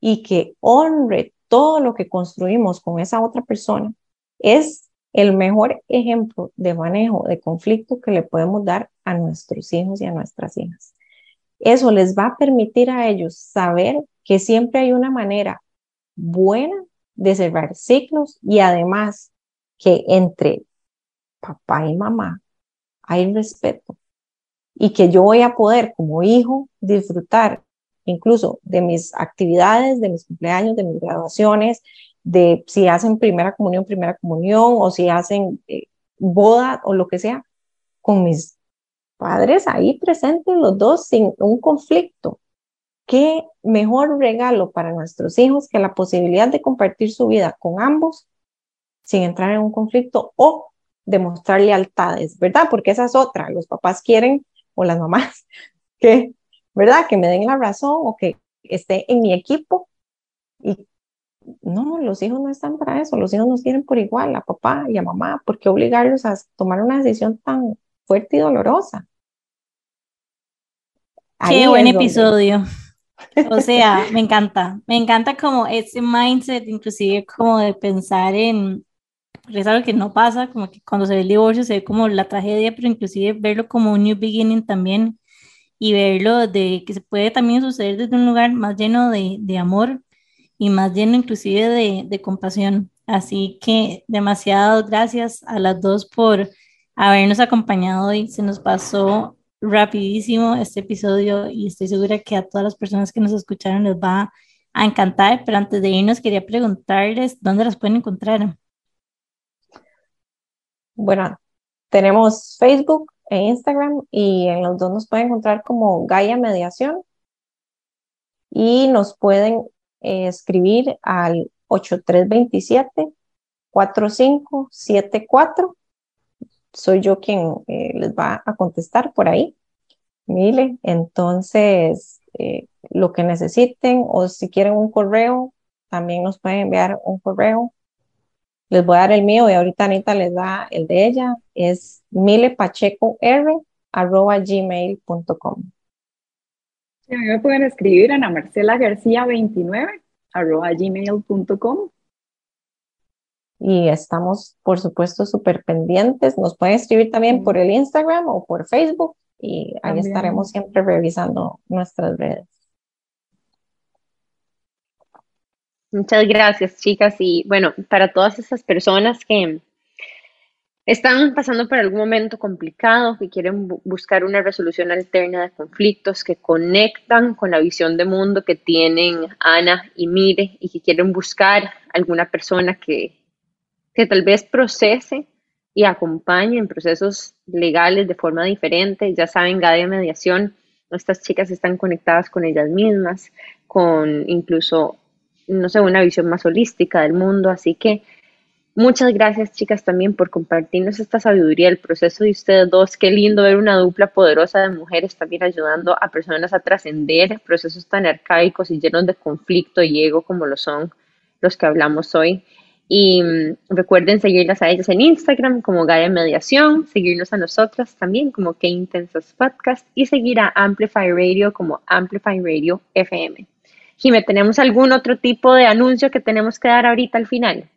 Speaker 3: y que honre todo lo que construimos con esa otra persona, es el mejor ejemplo de manejo de conflicto que le podemos dar a nuestros hijos y a nuestras hijas. Eso les va a permitir a ellos saber que siempre hay una manera buena de cerrar ciclos y además que entre papá y mamá hay respeto y que yo voy a poder como hijo disfrutar incluso de mis actividades, de mis cumpleaños, de mis graduaciones, de si hacen primera comunión, primera comunión o si hacen eh, boda o lo que sea, con mis padres ahí presentes los dos sin un conflicto qué mejor regalo para nuestros hijos que la posibilidad de compartir su vida con ambos sin entrar en un conflicto o demostrar lealtades, ¿verdad? Porque esa es otra. Los papás quieren, o las mamás, (laughs) que, ¿verdad? Que me den la razón o que esté en mi equipo. Y no, los hijos no están para eso. Los hijos nos quieren por igual, a papá y a mamá. ¿Por qué obligarlos a tomar una decisión tan fuerte y dolorosa?
Speaker 1: Qué buen episodio. O sea, me encanta, me encanta como ese mindset, inclusive como de pensar en, es algo que no pasa, como que cuando se ve el divorcio se ve como la tragedia, pero inclusive verlo como un new beginning también y verlo de que se puede también suceder desde un lugar más lleno de, de amor y más lleno inclusive de, de compasión. Así que demasiado gracias a las dos por habernos acompañado hoy. Se nos pasó rapidísimo este episodio y estoy segura que a todas las personas que nos escucharon les va a encantar, pero antes de irnos quería preguntarles dónde las pueden encontrar.
Speaker 3: Bueno, tenemos Facebook e Instagram y en los dos nos pueden encontrar como Gaia Mediación y nos pueden eh, escribir al 8327 4574 soy yo quien eh, les va a contestar por ahí. Mile, entonces, eh, lo que necesiten o si quieren un correo, también nos pueden enviar un correo. Les voy a dar el mío y ahorita Anita les da el de ella. Es milepachecor.gmail.com.
Speaker 4: A mí me pueden escribir a Ana Marcela García 29 arroba gmail.com
Speaker 3: y estamos, por supuesto, súper pendientes. Nos pueden escribir también por el Instagram o por Facebook y ahí estaremos siempre revisando nuestras redes.
Speaker 2: Muchas gracias, chicas. Y bueno, para todas esas personas que están pasando por algún momento complicado, que quieren buscar una resolución alterna de conflictos, que conectan con la visión de mundo que tienen Ana y Mire y que quieren buscar alguna persona que que tal vez procese y acompañe en procesos legales de forma diferente. Ya saben, GADE Mediación, estas chicas están conectadas con ellas mismas, con incluso, no sé, una visión más holística del mundo. Así que muchas gracias, chicas, también por compartirnos esta sabiduría del proceso de ustedes dos. Qué lindo ver una dupla poderosa de mujeres también ayudando a personas a trascender procesos tan arcaicos y llenos de conflicto y ego como lo son los que hablamos hoy. Y mm, recuerden seguirlas a ellas en Instagram como Gaia Mediación, seguirnos a nosotras también como Qué Intensas Podcast y seguir a Amplify Radio como Amplify Radio FM. Jime, ¿tenemos algún otro tipo de anuncio que tenemos que dar ahorita al final?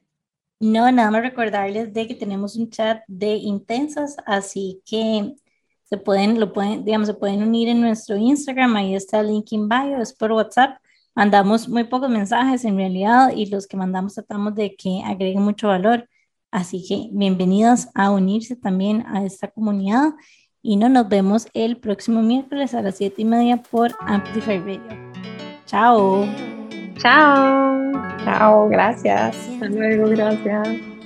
Speaker 1: No, nada más recordarles de que tenemos un chat de intensas, así que se pueden, lo pueden, digamos, se pueden unir en nuestro Instagram, ahí está el link en bio, es por WhatsApp mandamos muy pocos mensajes en realidad y los que mandamos tratamos de que agreguen mucho valor. Así que bienvenidos a unirse también a esta comunidad y no nos vemos el próximo miércoles a las siete y media por Amplify Radio. Chao.
Speaker 2: Chao.
Speaker 3: Chao, gracias.
Speaker 4: Hasta luego, gracias.